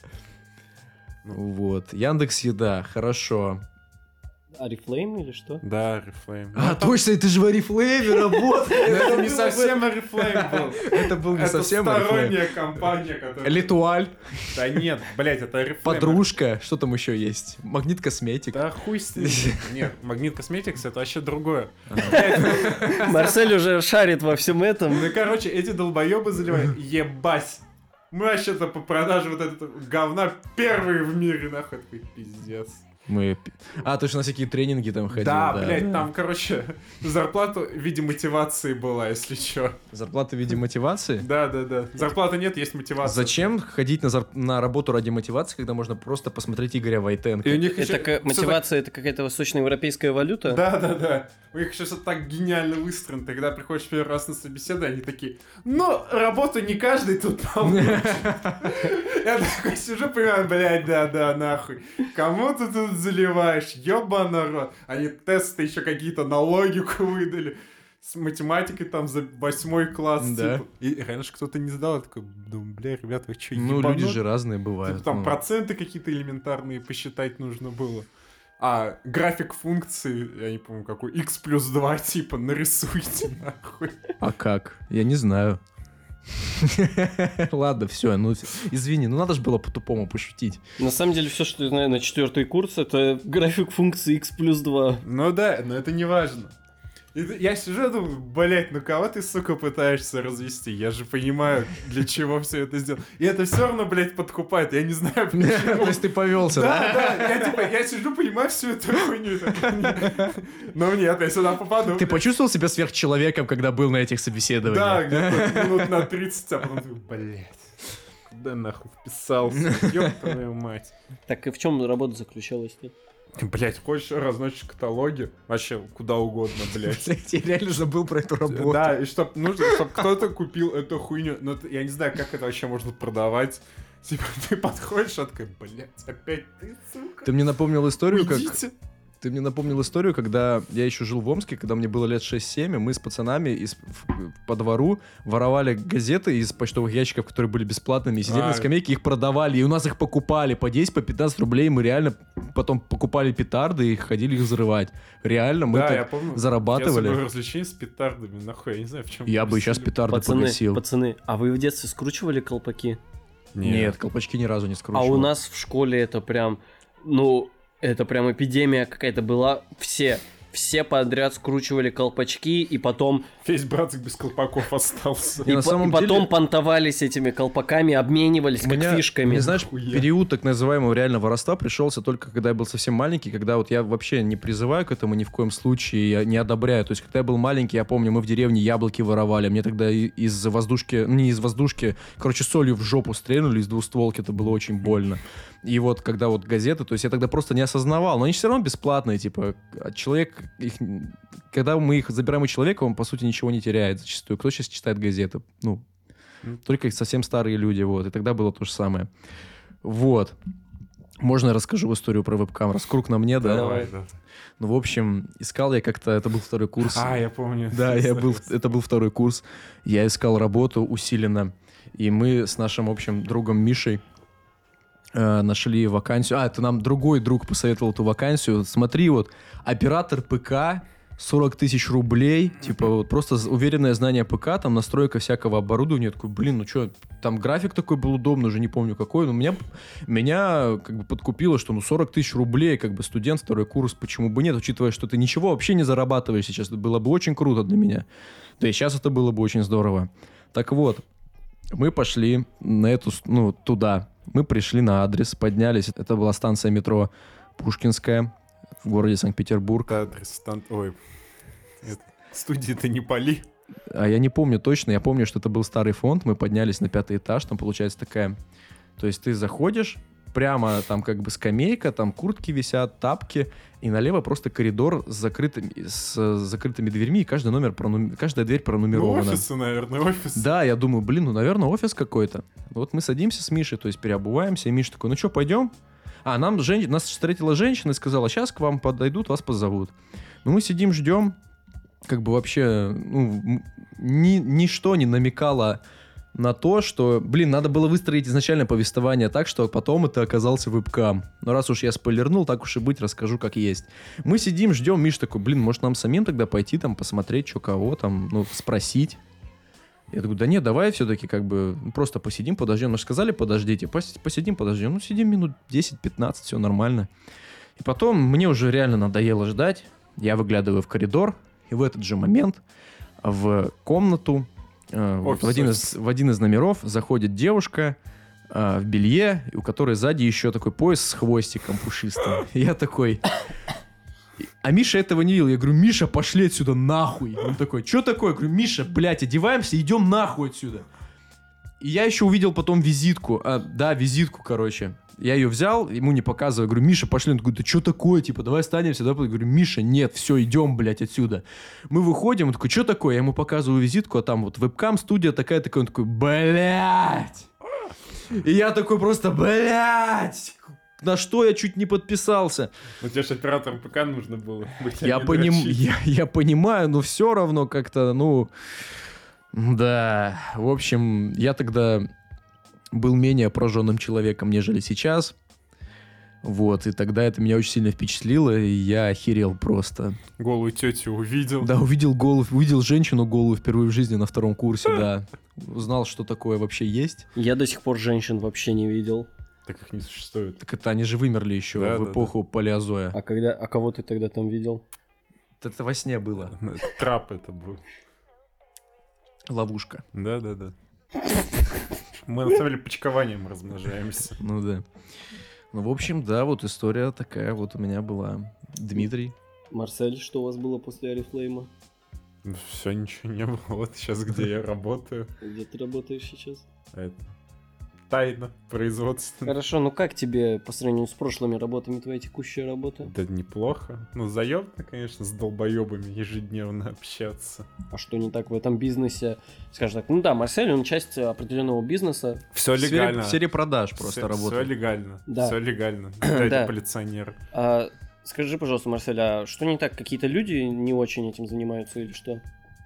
Ну. Вот. Яндекс Еда, хорошо. Арифлейм или что? Да, Reflame. А, точно, это же в Арифлейме работает. Это не совсем Reflame был. Это был не совсем Арифлейм. сторонняя компания, которая... Литуаль, Да нет, блять, это Reflame. подружка, что там еще есть? Магнит Косметик. Да хуй с ним. Нет, Магнит Косметикс это вообще другое. Марсель уже шарит во всем этом. Ну, короче, эти долбоебы заливают. Ебать. Мы вообще-то по продаже вот этого говна первые в мире, нахуй. Пиздец. Мы... А, точно на всякие тренинги там ходил. Да, блядь, там, короче, зарплата в виде мотивации была, если чё. Зарплата в виде мотивации? Да, да, да. Зарплаты нет, есть мотивация. Зачем ходить на, зар- на работу ради мотивации, когда можно просто посмотреть Игоря Войтенко? И у них Это еще... ка- мотивация, это какая-то восточноевропейская валюта? Да, да, да. У них сейчас это так гениально выстроено. Ты когда приходишь первый раз на собеседование, они такие, ну, работу не каждый тут получит. Я такой сижу, понимаю, блядь, да, да, нахуй. Кому тут заливаешь? Ёба народ. Они тесты еще какие-то на логику выдали. С математикой там за восьмой класс. Да. типа. И раньше кто-то не сдал. Я такой, думаю, бля, ребят, вы что, Ну, люди же разные бывают. Типа там ну. проценты какие-то элементарные посчитать нужно было. А график функции, я не помню какой, x плюс 2, типа, нарисуйте нахуй. А как? Я не знаю. Ладно, все, ну извини, ну надо же было по-тупому пошутить. На самом деле, все, что я знаю на четвертый курс, это график функции x плюс 2. Ну да, но это не важно. И я сижу и думаю, блять, ну кого ты, сука, пытаешься развести? Я же понимаю, для чего все это сделал. И это все равно, блядь, подкупает. Я не знаю, То почему. есть ты повелся, да? Да, да, я типа, я сижу, понимаю всю эту хуйню. Ну нет, я сюда попаду. Ты почувствовал себя сверхчеловеком, когда был на этих Да, собеседованиях? где-то минут на 30, а потом такой, блядь. Куда нахуй вписался? Ёб твою мать. Так и в чем работа заключалась-то? Блять, хочешь разносишь каталоги? Вообще, куда угодно, блядь. Я реально забыл про эту работу. Да, и чтоб нужно, чтоб кто-то купил эту хуйню. Но т- я не знаю, как это вообще можно продавать. Типа, ты подходишь, а такой, блядь, опять ты, сука. Ты мне напомнил историю, как... Ты мне напомнил историю, когда я еще жил в Омске, когда мне было лет 6-7, и мы с пацанами из, в- по двору воровали газеты из почтовых ящиков, которые были бесплатными, и сидели А. на скамейке, их продавали, и у нас их покупали по 10, по 15 рублей, мы реально потом покупали петарды и ходили их взрывать. Реально, мы Да, так я помню. зарабатывали. Я собой развлечение с петардами, нахуй, я не знаю, в чем. Я бы сейчас петарды Пацаны, погасил. пацаны, а вы в детстве скручивали колпаки? Нет, колпачки ни разу не А скручивал. у нас в школе это прям, ну, это прям эпидемия какая-то была. Все, все подряд скручивали колпачки, и потом, Весь братик без колпаков остался. И, на по- самом и потом деле- понтовались этими колпаками, обменивались как меня, фишками. мне, знаешь, Хуя. период так называемого реального воровства пришелся только когда я был совсем маленький, когда вот я вообще не призываю к этому ни в коем случае, я не одобряю. То есть, когда я был маленький, я помню, мы в деревне яблоки воровали, мне тогда и- из воздушки, не из воздушки, короче, солью в жопу стрельнули из двустволки, это было очень больно. И вот, когда вот газеты, то есть я тогда просто не осознавал, но они все равно бесплатные, типа, человек, их, когда мы их забираем у человека, он, по сути, ничего не теряет зачастую. Кто сейчас читает газеты? Ну, М. только совсем старые люди, вот. И тогда было то же самое. Вот. Можно я расскажу историю про вебкам? Раскруг на мне, да? Давай, да. Ну, в общем, искал я как-то, это был второй курс. А, я помню. Да, я был, это был второй курс. Я искал работу усиленно. И мы с нашим общим другом Мишей э, нашли вакансию. А, это нам другой друг посоветовал эту вакансию. Смотри, вот, оператор ПК, 40 тысяч рублей, типа вот просто уверенное знание ПК, там настройка всякого оборудования. Я такой, блин, ну что, там график такой был удобный, уже не помню какой, но меня, меня как бы подкупило, что ну 40 тысяч рублей, как бы студент, второй курс, почему бы нет, учитывая, что ты ничего вообще не зарабатываешь сейчас, это было бы очень круто для меня. Да и сейчас это было бы очень здорово. Так вот, мы пошли на эту, ну, туда. Мы пришли на адрес, поднялись. Это была станция метро Пушкинская в городе Санкт-Петербург. Адрес стан- Ой. Это- Студии-то не пали. А я не помню точно, я помню, что это был старый фонд. Мы поднялись на пятый этаж, там получается такая... То есть ты заходишь, прямо там как бы скамейка, там куртки висят, тапки, и налево просто коридор с закрытыми, с закрытыми дверьми, и каждый номер, пронум- каждая дверь Ну, пронумерована. офисы, наверное, офис. Да, я думаю, блин, ну, наверное, офис какой-то. Вот мы садимся с Мишей, то есть переобуваемся, и Миша такой, ну что, пойдем? А, нам жен... нас встретила женщина и сказала, сейчас к вам подойдут, вас позовут. Ну, мы сидим, ждем. Как бы вообще, ну, ни, ничто не намекало на то, что, блин, надо было выстроить изначально повествование так, что потом это оказался вебкам. Но раз уж я спойлернул, так уж и быть, расскажу как есть. Мы сидим, ждем, Миш такой, блин, может нам самим тогда пойти там посмотреть, что кого там, ну, спросить. Я такой, да нет, давай все-таки как бы просто посидим, подождем. Мы же сказали, подождите, пос- посидим, подождем. Ну, сидим минут 10-15, все нормально. И потом мне уже реально надоело ждать. Я выглядываю в коридор, и в этот же момент в комнату, э, в, один из, в один из номеров заходит девушка э, в белье, у которой сзади еще такой пояс с хвостиком пушистым. Я такой... А Миша этого не видел. Я говорю, Миша, пошли отсюда нахуй. Он такой, что такое? Я говорю, Миша, блядь, одеваемся, идем нахуй отсюда. И я еще увидел потом визитку. А, да, визитку, короче. Я ее взял, ему не показываю. Говорю, Миша, пошли. Он такой, да что такое? Типа, давай останемся. Да? Я говорю, Миша, нет, все, идем, блядь, отсюда. Мы выходим, он такой, что такое? Я ему показываю визитку, а там вот вебкам, студия такая, такая. Он такой, блядь. И я такой просто, блядь. На что я чуть не подписался? Ну тебе же оператором ПК нужно было а Я, поним... я, я понимаю, но все равно как-то, ну... Да, в общем, я тогда был менее прожженным человеком, нежели сейчас. Вот, и тогда это меня очень сильно впечатлило, и я охерел просто. Голую тетю увидел. Да, увидел голую, увидел женщину голую впервые в жизни на втором курсе, да. Узнал, что такое вообще есть. Я до сих пор женщин вообще не видел. Так их не существует. Так это они же вымерли еще Да, в да, эпоху палеозоя. А когда, а кого ты тогда там видел? Это во сне было. Трап это был. Ловушка. Да-да-да. Мы на самом деле почкованием размножаемся. Ну да. Ну, в общем, да, вот история такая вот у меня была. Дмитрий. Марсель, что у вас было после Арифлейма? Все, ничего не было. Вот сейчас, где я работаю. Где ты работаешь сейчас? Это тайна производства. Хорошо, ну как тебе по сравнению с прошлыми работами твоя текущая работа? Да неплохо. Ну, заебно, конечно, с долбоебами ежедневно общаться. А что не так в этом бизнесе? Скажем так, ну да, Марсель, он часть определенного бизнеса. Все легально. В сфере продаж просто Все работает. легально. Да. Все легально. Да. Полиционер. А, скажи, пожалуйста, Марсель, а что не так? Какие-то люди не очень этим занимаются или что?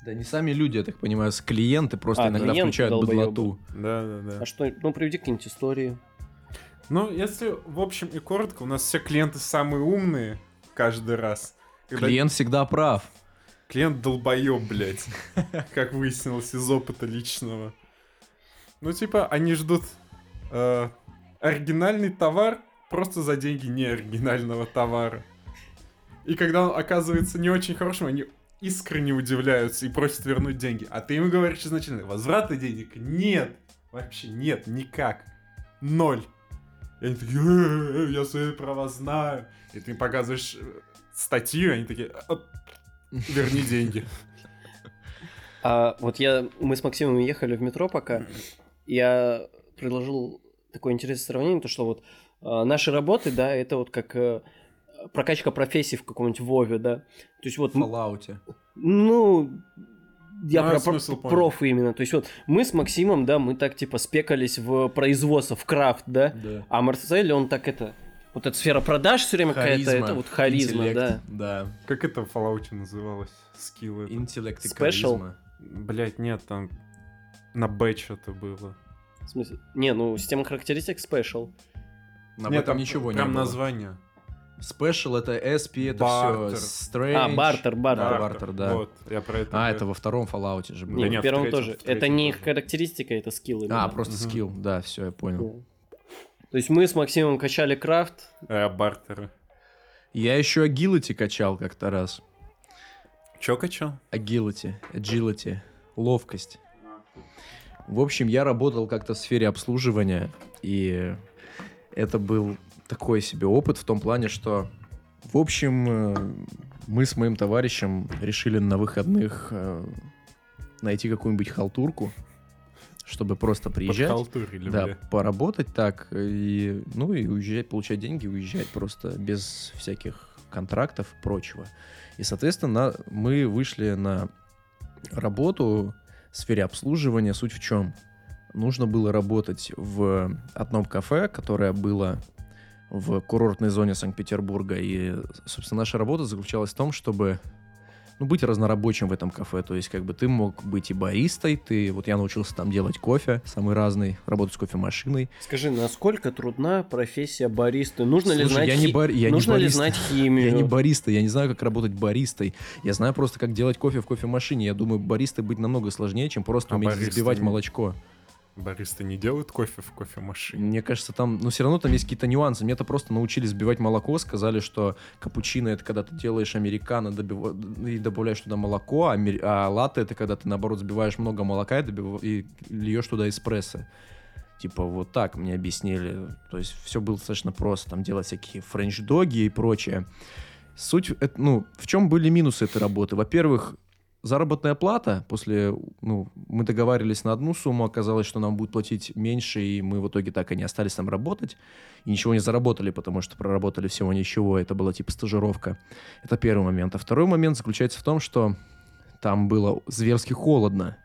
Да не сами люди, я так понимаю, с клиенты просто А, иногда клиенты включают быдлоту. Да, да, да. А что, ну приведи какие-нибудь истории. Ну, если в общем и коротко, у нас все клиенты самые умные каждый раз. Когда Клиент всегда прав. Клиент долбоеб, блядь. Как выяснилось из опыта личного. Ну, типа, они ждут э, оригинальный товар просто за деньги неоригинального товара. И когда он оказывается не очень хорошим, они искренне удивляются и просят вернуть деньги. А ты им говоришь изначально, возврата денег нет. Вообще нет, никак. Ноль. И они такие, «Э, я свои права знаю. И ты им показываешь э, статью, и они такие, «А, верни деньги. А вот я, мы с Максимом ехали в метро пока, я предложил такое интересное сравнение, то что вот а, наши работы, да, это вот как э, прокачка профессий в каком-нибудь Вове, да. То есть вот, м- Fallout. ну, я Ну, про, про- понял. профы именно. То есть вот мы с Максимом, да, мы так типа спекались в производство, в крафт, да. Да. А Марсель, он так это... Вот эта сфера продаж все время какая-то, это вот харизма, интеллект, да. Да. Как это в Fallout называлось? Скиллы. Интеллект и Special? харизма. Блять, нет, там на Б что-то было. В смысле? Не, ну, система характеристик спешл. Об нет, этом там ничего не прям было. название. Special это SP, это Бартер. все Strange. А, бартер, бартер. Да, бартер, да. Вот, я про это. А, говорю. это во втором Fallout же было. Не, Да в нет, в первом третьем, тоже. в третьем это не тоже. характеристика, это скилл. А, просто Мгм. скилл. Да, все, я понял. Ну. То есть мы с Максимом качали крафт. Э, бартеры. Я еще agility качал как-то раз. Чё качал? Agility, agility, ловкость. В общем, я работал как-то в сфере обслуживания, и это был такой себе опыт в том плане, что, в общем, э, мы с моим товарищем решили на выходных э, найти какую-нибудь халтурку, чтобы просто приезжать. Подхалтурили, Да, бля. поработать так, и, ну и уезжать, получать деньги, уезжать просто без всяких контрактов и прочего. И, соответственно, мы вышли на работу в сфере обслуживания. Суть в чем? Нужно было работать в одном кафе, которое было в курортной зоне Санкт-Петербурга. И, собственно, наша работа заключалась в том, чтобы ну, быть разнорабочим в этом кафе. То есть, как бы ты мог быть и баристой, ты, вот я научился там делать кофе, самый разный, работать с кофемашиной. Скажи, насколько трудна профессия баристы? Нужно ли Слушай, знать, я не хи- бар- я не Нужно ли бариста. знать химию? Я не бариста, я не знаю, как работать баристой. Я знаю просто, как делать кофе в кофемашине. Я думаю, баристой быть намного сложнее, чем просто А уметь баристы взбивать не- молочко. Баристы не делают кофе в кофемашине. Мне кажется, там, ну, все равно там есть какие-то нюансы. Мне-то просто научили взбивать молоко, сказали, что капучино это когда ты делаешь американо добива- и добавляешь туда молоко, а, мер- а латте это когда ты, наоборот, взбиваешь много молока и, добив- и льешь туда эспрессо. Типа вот так мне объяснили. То есть все было достаточно просто. Там делать всякие френч-доги и прочее. Суть, ну, в чем были минусы этой работы? Во-первых, заработная плата после, ну, мы договаривались на одну сумму, оказалось, что нам будет платить меньше, и мы в итоге так и не остались там работать, и ничего не заработали, потому что проработали всего ничего, это была типа стажировка. Это первый момент. А второй момент заключается в том, что там было зверски холодно.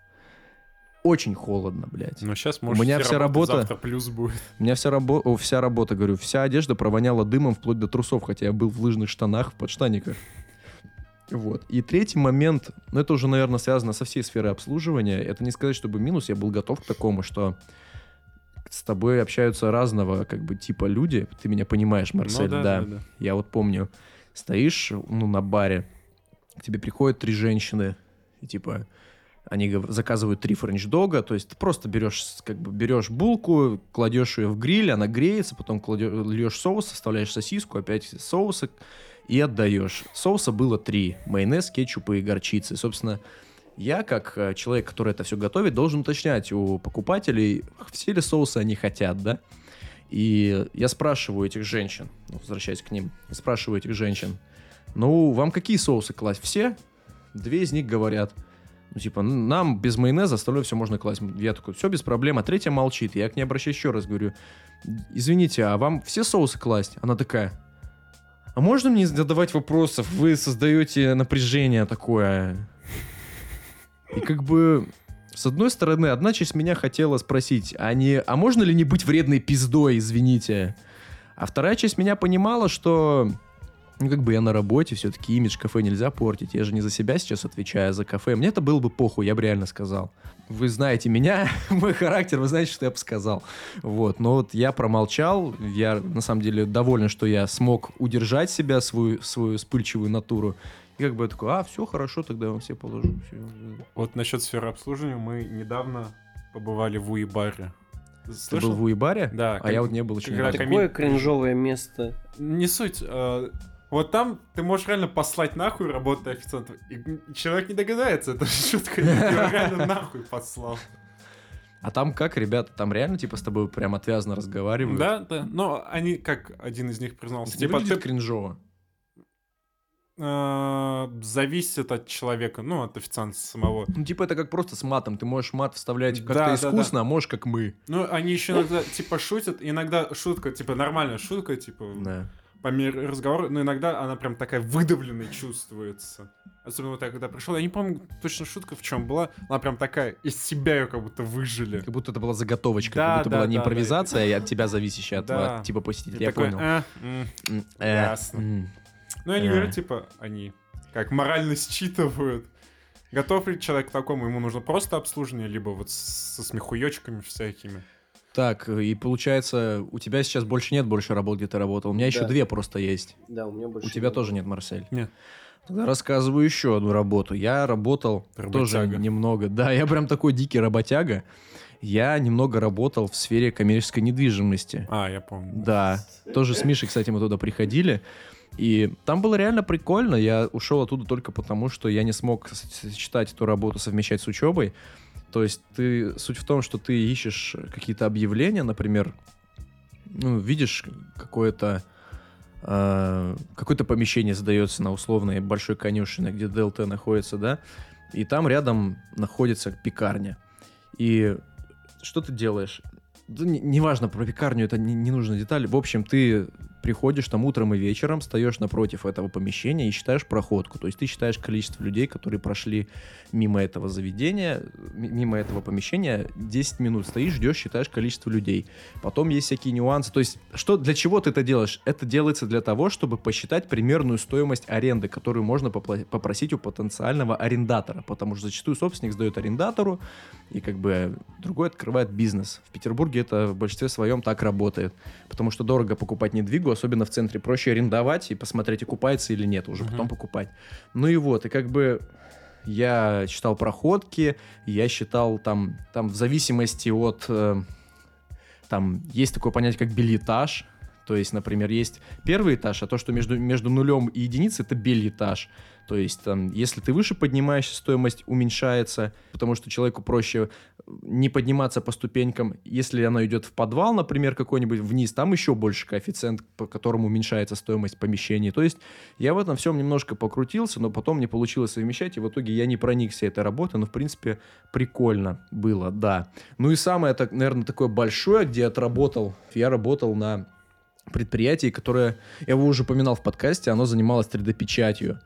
Очень холодно, блядь. Но сейчас, У может, меня вся работа- завтра плюс будет. У меня вся, рабо- о, вся работа, говорю, вся одежда провоняла дымом вплоть до трусов, хотя я был в лыжных штанах, в подштаниках. Вот. И третий момент, ну это уже, наверное, связано со всей сферой обслуживания. Это не сказать, чтобы минус, я был готов к такому, что с тобой общаются разного как бы типа люди. Ты меня понимаешь, Марсель, Ну да. да, да. Я вот помню, стоишь, ну, на баре, к тебе приходят три женщины, и типа они заказывают три френч-дога, то есть ты просто берешь, как бы берешь булку, кладешь ее в гриль, она греется, потом кладешь, льешь соус, вставляешь сосиску, опять соусы и отдаешь. Соуса было три, майонез, кетчуп и горчицы. Собственно, я, как э, человек, который это все готовит, должен уточнять у покупателей, все ли соусы они хотят, да? И я спрашиваю этих женщин, ну, возвращаясь к ним, спрашиваю этих женщин, ну, вам какие соусы класть? Все? Две из них говорят, ну, типа, «Н- нам без майонеза остальное все можно класть. Я такой, все без проблем. А третья молчит. Я к ней обращаюсь еще раз, говорю, извините, а вам все соусы класть? Она такая, а можно мне задавать вопросов? Вы создаете напряжение такое. И как бы, с одной стороны, одна часть меня хотела спросить, а, не, а можно ли не быть вредной пиздой, извините? А вторая часть меня понимала, что ну, как бы я на работе, все-таки имидж кафе нельзя портить. Я же не за себя сейчас отвечаю, а за кафе. Мне это было бы похуй, я бы реально сказал. Вы знаете меня, мой характер, вы знаете, что я бы сказал. Вот, но вот я промолчал. Я, на самом деле, доволен, что я смог удержать себя, свою, свою вспыльчивую натуру. И как бы я такой, а, все хорошо, тогда я вам все положу. Всё. Вот насчет сферы обслуживания мы недавно побывали в Уи-баре. Ты Слышал? был в Уебаре? Да, А как- я вот не был еще когда разу. коми- Такое кринжовое место. Не суть. э, Вот там ты можешь реально послать нахуй работу официанта, и человек не догадается, это шутка, его реально нахуй послал. А там как, ребята, там реально типа с тобой прям отвязно разговаривают? Да, да, но они, как один из них признался, типа, ты кринжово. э, зависит от человека, ну, от официанта самого. Ну, типа, это как просто с матом. Ты можешь мат вставлять как-то Да, да, искусно, а можешь как мы. Ну, они еще иногда, типа, шутят, иногда шутка, типа, нормальная шутка, типа, Да. По мере разговора, но иногда она прям такая выдавленной чувствуется. Особенно вот я когда пришел, я не помню точно шутка в чем была, она прям такая, из себя ее как будто выжили. Как будто это была заготовочка, Да, как будто да, была не да, да. импровизация, и от тебя зависящая от, Да. от типа посетителя. Я такой, понял. «А, м». М, э, ясно. м. Ну, они Э. говорят, типа, они как морально считывают. Готов ли человек к такому? Ему нужно просто обслуживание, либо вот со смехуёчками всякими. Так, и получается, у тебя сейчас больше нет больше работ, где ты работал. У меня еще Да. две просто есть. Да, у меня больше... У тебя нет. тоже нет, Марсель? Нет. Тогда рассказываю еще одну работу. Я работал тоже Работяга. немного. Да, я прям такой дикий работяга. Я немного работал в сфере коммерческой недвижимости. А, я помню. Да, тоже с Мишей, кстати, мы туда приходили. И там было реально прикольно. Я ушел оттуда только потому, что я не смог сочетать эту работу, совмещать с учебой. То есть ты суть в том, что ты ищешь какие-то объявления, например, ну, видишь какое-то э, какое-то помещение сдается на условной большой конюшине, где ДЛТ находится, да, и там рядом находится пекарня. И что ты делаешь? Да не- неважно про пекарню, это не, не нужно детали. В общем, ты приходишь там утром и вечером, встаешь напротив этого помещения и считаешь проходку. То есть ты считаешь количество людей, которые прошли мимо этого заведения, мимо этого помещения, 10 минут стоишь, ждешь, считаешь количество людей. Потом есть всякие нюансы. То есть что, для чего ты это делаешь? Это делается для того, чтобы посчитать примерную стоимость аренды, которую можно попросить у потенциального арендатора. Потому что зачастую собственник сдает арендатору, и как бы другой открывает бизнес. В Петербурге это в большинстве своем так работает. Потому что дорого покупать недвигу, особенно в центре. Проще арендовать и посмотреть, окупается или нет, уже потом покупать. Ну и вот, и как бы я считал проходки, я считал там, там в зависимости от... Э, там есть такое понятие, как билетаж. То есть, например, есть первый этаж, а то, что между, между нулем и единицей, это билетаж. То есть, там, если ты выше поднимаешься, стоимость уменьшается, потому что человеку проще э, не подниматься по ступенькам. Если она идет в подвал, например, какой-нибудь вниз, там еще больше коэффициент, по которому уменьшается стоимость помещений. То есть, я в этом всем немножко покрутился, но потом не получилось совмещать, и в итоге я не проникся этой работой, но, в принципе, прикольно было, да. Ну и самое, так, наверное, такое большое, где отработал, я работал на предприятии, которое, я его уже упоминал в подкасте, оно занималось 3D-печатью.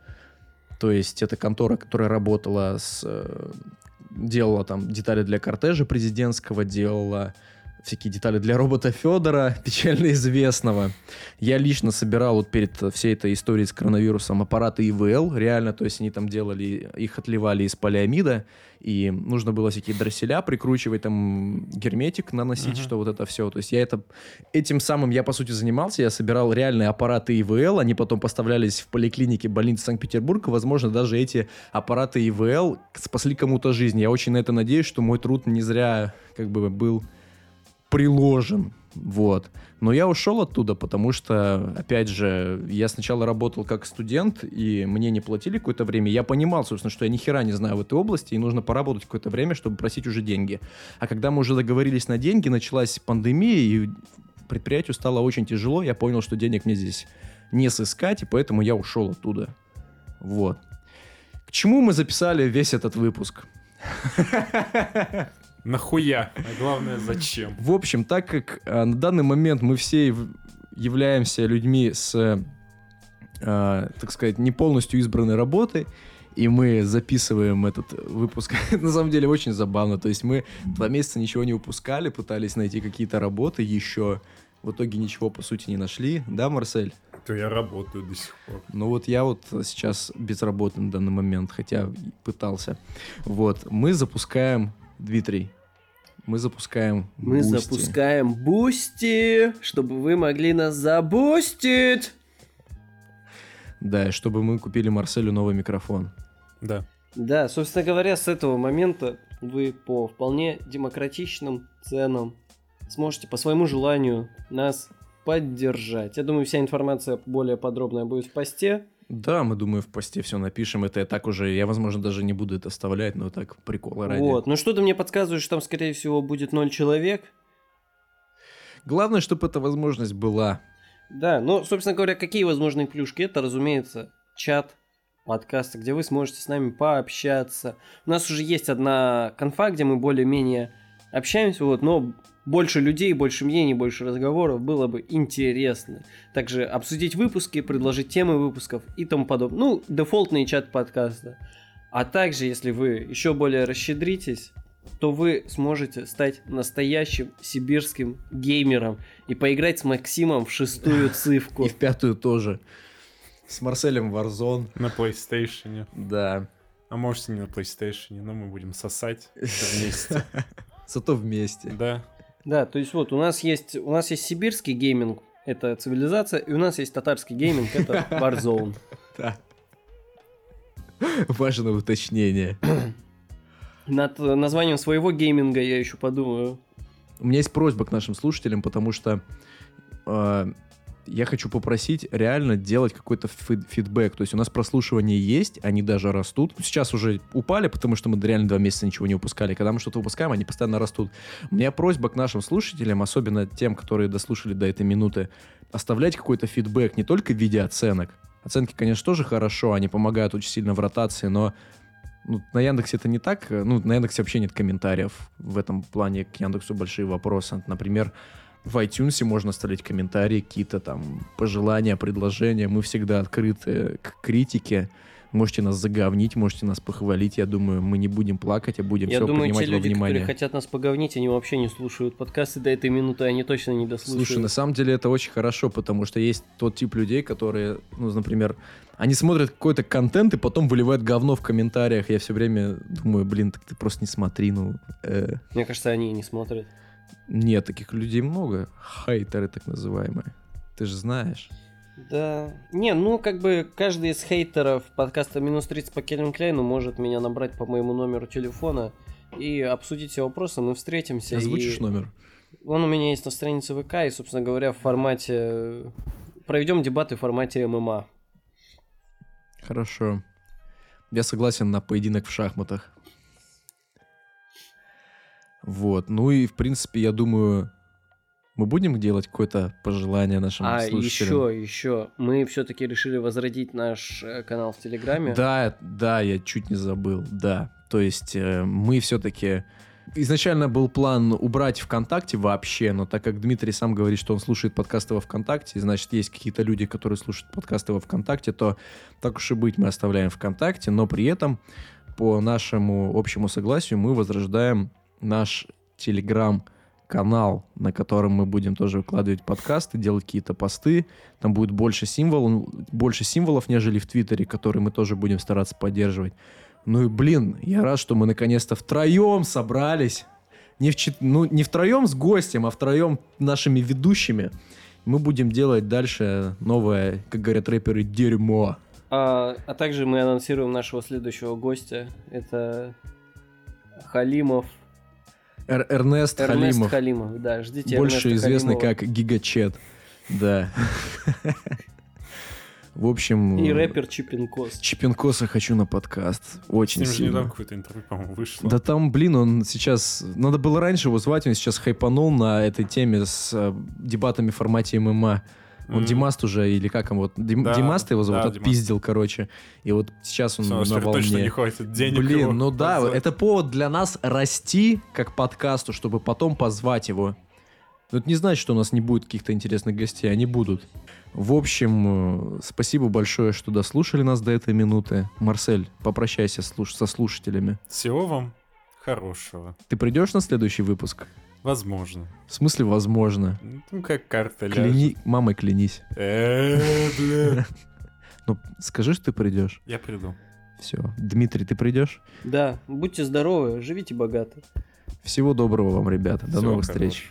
То есть это контора, которая работала с... Э, делала там детали для кортежа президентского, делала всякие детали для робота Федора, печально известного. Я лично собирал вот перед всей этой историей с коронавирусом аппараты ИВЛ, реально, то есть они там делали, их отливали из полиамида, и нужно было всякие дросселя прикручивать, там герметик наносить, uh-huh. что вот это все. То есть я это, этим самым я, по сути, занимался, я собирал реальные аппараты ИВЛ, они потом поставлялись в поликлинике больницы Санкт-Петербурга, возможно, даже эти аппараты ИВЛ спасли кому-то жизнь. Я очень на это надеюсь, что мой труд не зря как бы был приложен. Вот. Но я ушел оттуда, потому что, опять же, я сначала работал как студент, и мне не платили какое-то время. Я понимал, собственно, что я ни хера не знаю в этой области, и нужно поработать какое-то время, чтобы просить уже деньги. А когда мы уже договорились на деньги, началась пандемия, и предприятию стало очень тяжело. Я понял, что денег мне здесь не сыскать, и поэтому я ушел оттуда. Вот. К чему мы записали весь этот выпуск? Нахуя? А главное, зачем? В общем, так как а, на данный момент мы все являемся людьми с, а, так сказать, не полностью избранной работой, и мы записываем этот выпуск. на самом деле очень забавно. То есть мы два месяца ничего не выпускали, пытались найти какие-то работы еще. В итоге ничего, по сути, не нашли. Да, Марсель? То я работаю до сих пор. Ну вот я вот сейчас безработный на данный момент, хотя пытался. Вот, мы запускаем Дмитрий, мы запускаем Мы Boosty. запускаем Boosty, чтобы вы могли нас забустить. Да, чтобы мы купили Марселю новый микрофон. Да. Да, собственно говоря, с этого момента вы по вполне демократичным ценам сможете по своему желанию нас поддержать. Я думаю, вся информация более подробная будет в посте. Да, мы, думаю, в посте все напишем. Это я так уже, я, возможно, даже не буду это вставлять, но так прикол ради. Вот, ну что ты мне подсказываешь, что там, скорее всего, будет ноль человек? Главное, чтобы эта возможность была. Да, ну, собственно говоря, какие возможные плюшки? Это, разумеется, чат подкаста, где вы сможете с нами пообщаться. У нас уже есть одна конфа, где мы более-менее общаемся, вот, но больше людей, больше мнений, больше разговоров было бы интересно. Также обсудить выпуски, предложить темы выпусков и тому подобное. Ну, дефолтный чат подкаста. А также, если вы еще более расщедритесь, то вы сможете стать настоящим сибирским геймером и поиграть с Максимом в шестую цивку. И в пятую тоже. С Марселем Warzone. На PlayStation. Да. А может и не на PlayStation, но мы будем сосать вместе. Зато вместе. Да. Да, то есть вот у нас есть, у нас есть сибирский гейминг, это цивилизация, и у нас есть татарский гейминг, это Warzone. Да. Важное уточнение. Над названием своего гейминга я еще подумаю. У меня есть просьба к нашим слушателям, потому что э, я хочу попросить реально делать какой-то фидбэк. То есть у нас прослушивания есть, они даже растут. Сейчас уже упали, потому что мы реально два месяца ничего не выпускали. Когда мы что-то выпускаем, они постоянно растут. У меня просьба к нашим слушателям, особенно тем, которые дослушали до этой минуты, оставлять какой-то фидбэк не только в виде оценок. Оценки, конечно, тоже хорошо, они помогают очень сильно в ротации, но ну, на Яндексе это не так. Ну, на Яндексе вообще нет комментариев. В этом плане к Яндексу большие вопросы. Например, В iTunes можно оставить комментарии, какие-то там пожелания, предложения. Мы всегда открыты к критике. Можете нас заговнить, можете нас похвалить. Я думаю, мы не будем плакать, а будем Я все думаю, те принимать во люди, внимание. которые хотят нас поговнить, они вообще не слушают подкасты до этой минуты, они точно не дослушают. Слушай, на самом деле это очень хорошо, потому что есть тот тип людей, которые, ну, например, они смотрят какой-то контент и потом выливают говно в комментариях. Я все время думаю, блин, так ты просто не смотри, ну. э, Мне кажется, они не смотрят. Нет, таких людей много. Хейтеры так называемые. Ты же знаешь. Да. Не, ну как бы каждый из хейтеров подкаста «Минус 30» по Кельвин Кляйну может меня набрать по моему номеру телефона и обсудить все вопросы, мы встретимся. Озвучишь и... номер? Он у меня есть на странице ВК, и, собственно говоря, в формате... Проведем дебаты в формате ММА. Хорошо. Я согласен на поединок в шахматах. Вот. Ну и, в принципе, я думаю, мы будем делать какое-то пожелание нашим А слушателям? еще, еще, мы все-таки решили возродить наш э, канал в Телеграме. Да, да, я чуть не забыл, да. То есть э, мы все-таки... Изначально был план убрать ВКонтакте вообще, но так как Дмитрий сам говорит, что он слушает подкасты во ВКонтакте, значит, есть какие-то люди, которые слушают подкасты во ВКонтакте, то так уж и быть, мы оставляем ВКонтакте, но при этом по нашему общему согласию мы возрождаем наш Телеграм-канал, на котором мы будем тоже выкладывать подкасты, делать какие-то посты. Там будет больше символов, больше символов, нежели в Твиттере, которые мы тоже будем стараться поддерживать. Ну и, блин, я рад, что мы наконец-то втроем собрались. Не, в ну, не втроем с гостем, а втроем нашими ведущими. Мы будем делать дальше новое, как говорят рэперы, дерьмо. А, а также мы анонсируем нашего следующего гостя. Это Халимов. Эр- Эрнест, Эрнест Халимов, Халимов. Да, ждите больше Эрнеста известный Халимова. как Гигачет. Да. В общем... И рэпер Чипинкос. Чипинкоса хочу на подкаст. С Очень ним же недавно сильно. какое-то интервью, по-моему, вышло. Да там, блин, он сейчас... Надо было раньше его звать, он сейчас хайпанул на этой теме с э, дебатами в формате ММА. Он М. Димаст уже, или как он, вот, Дим, Да, Димаст его зовут, да, отпиздил, короче. И вот сейчас он Всё, на волне. точно не хватит денег Блин, его ну да, позвать. это повод для нас расти как подкасту, чтобы потом позвать его. Но это не значит, что у нас не будет каких-то интересных гостей, они будут. В общем, э, спасибо большое, что дослушали нас до этой минуты. Марсель, попрощайся слуш- со слушателями. Всего вам хорошего. Ты придешь на следующий выпуск? Возможно. В смысле, возможно. Ну, как карта ляжет. Кляни... Мамой клянись. Э, бля. Ну, скажи, что ты придешь. Я приду. Все. Дмитрий, ты придешь? Да, будьте здоровы, живите богато. Всего доброго вам, ребята. До Всего новых встреч.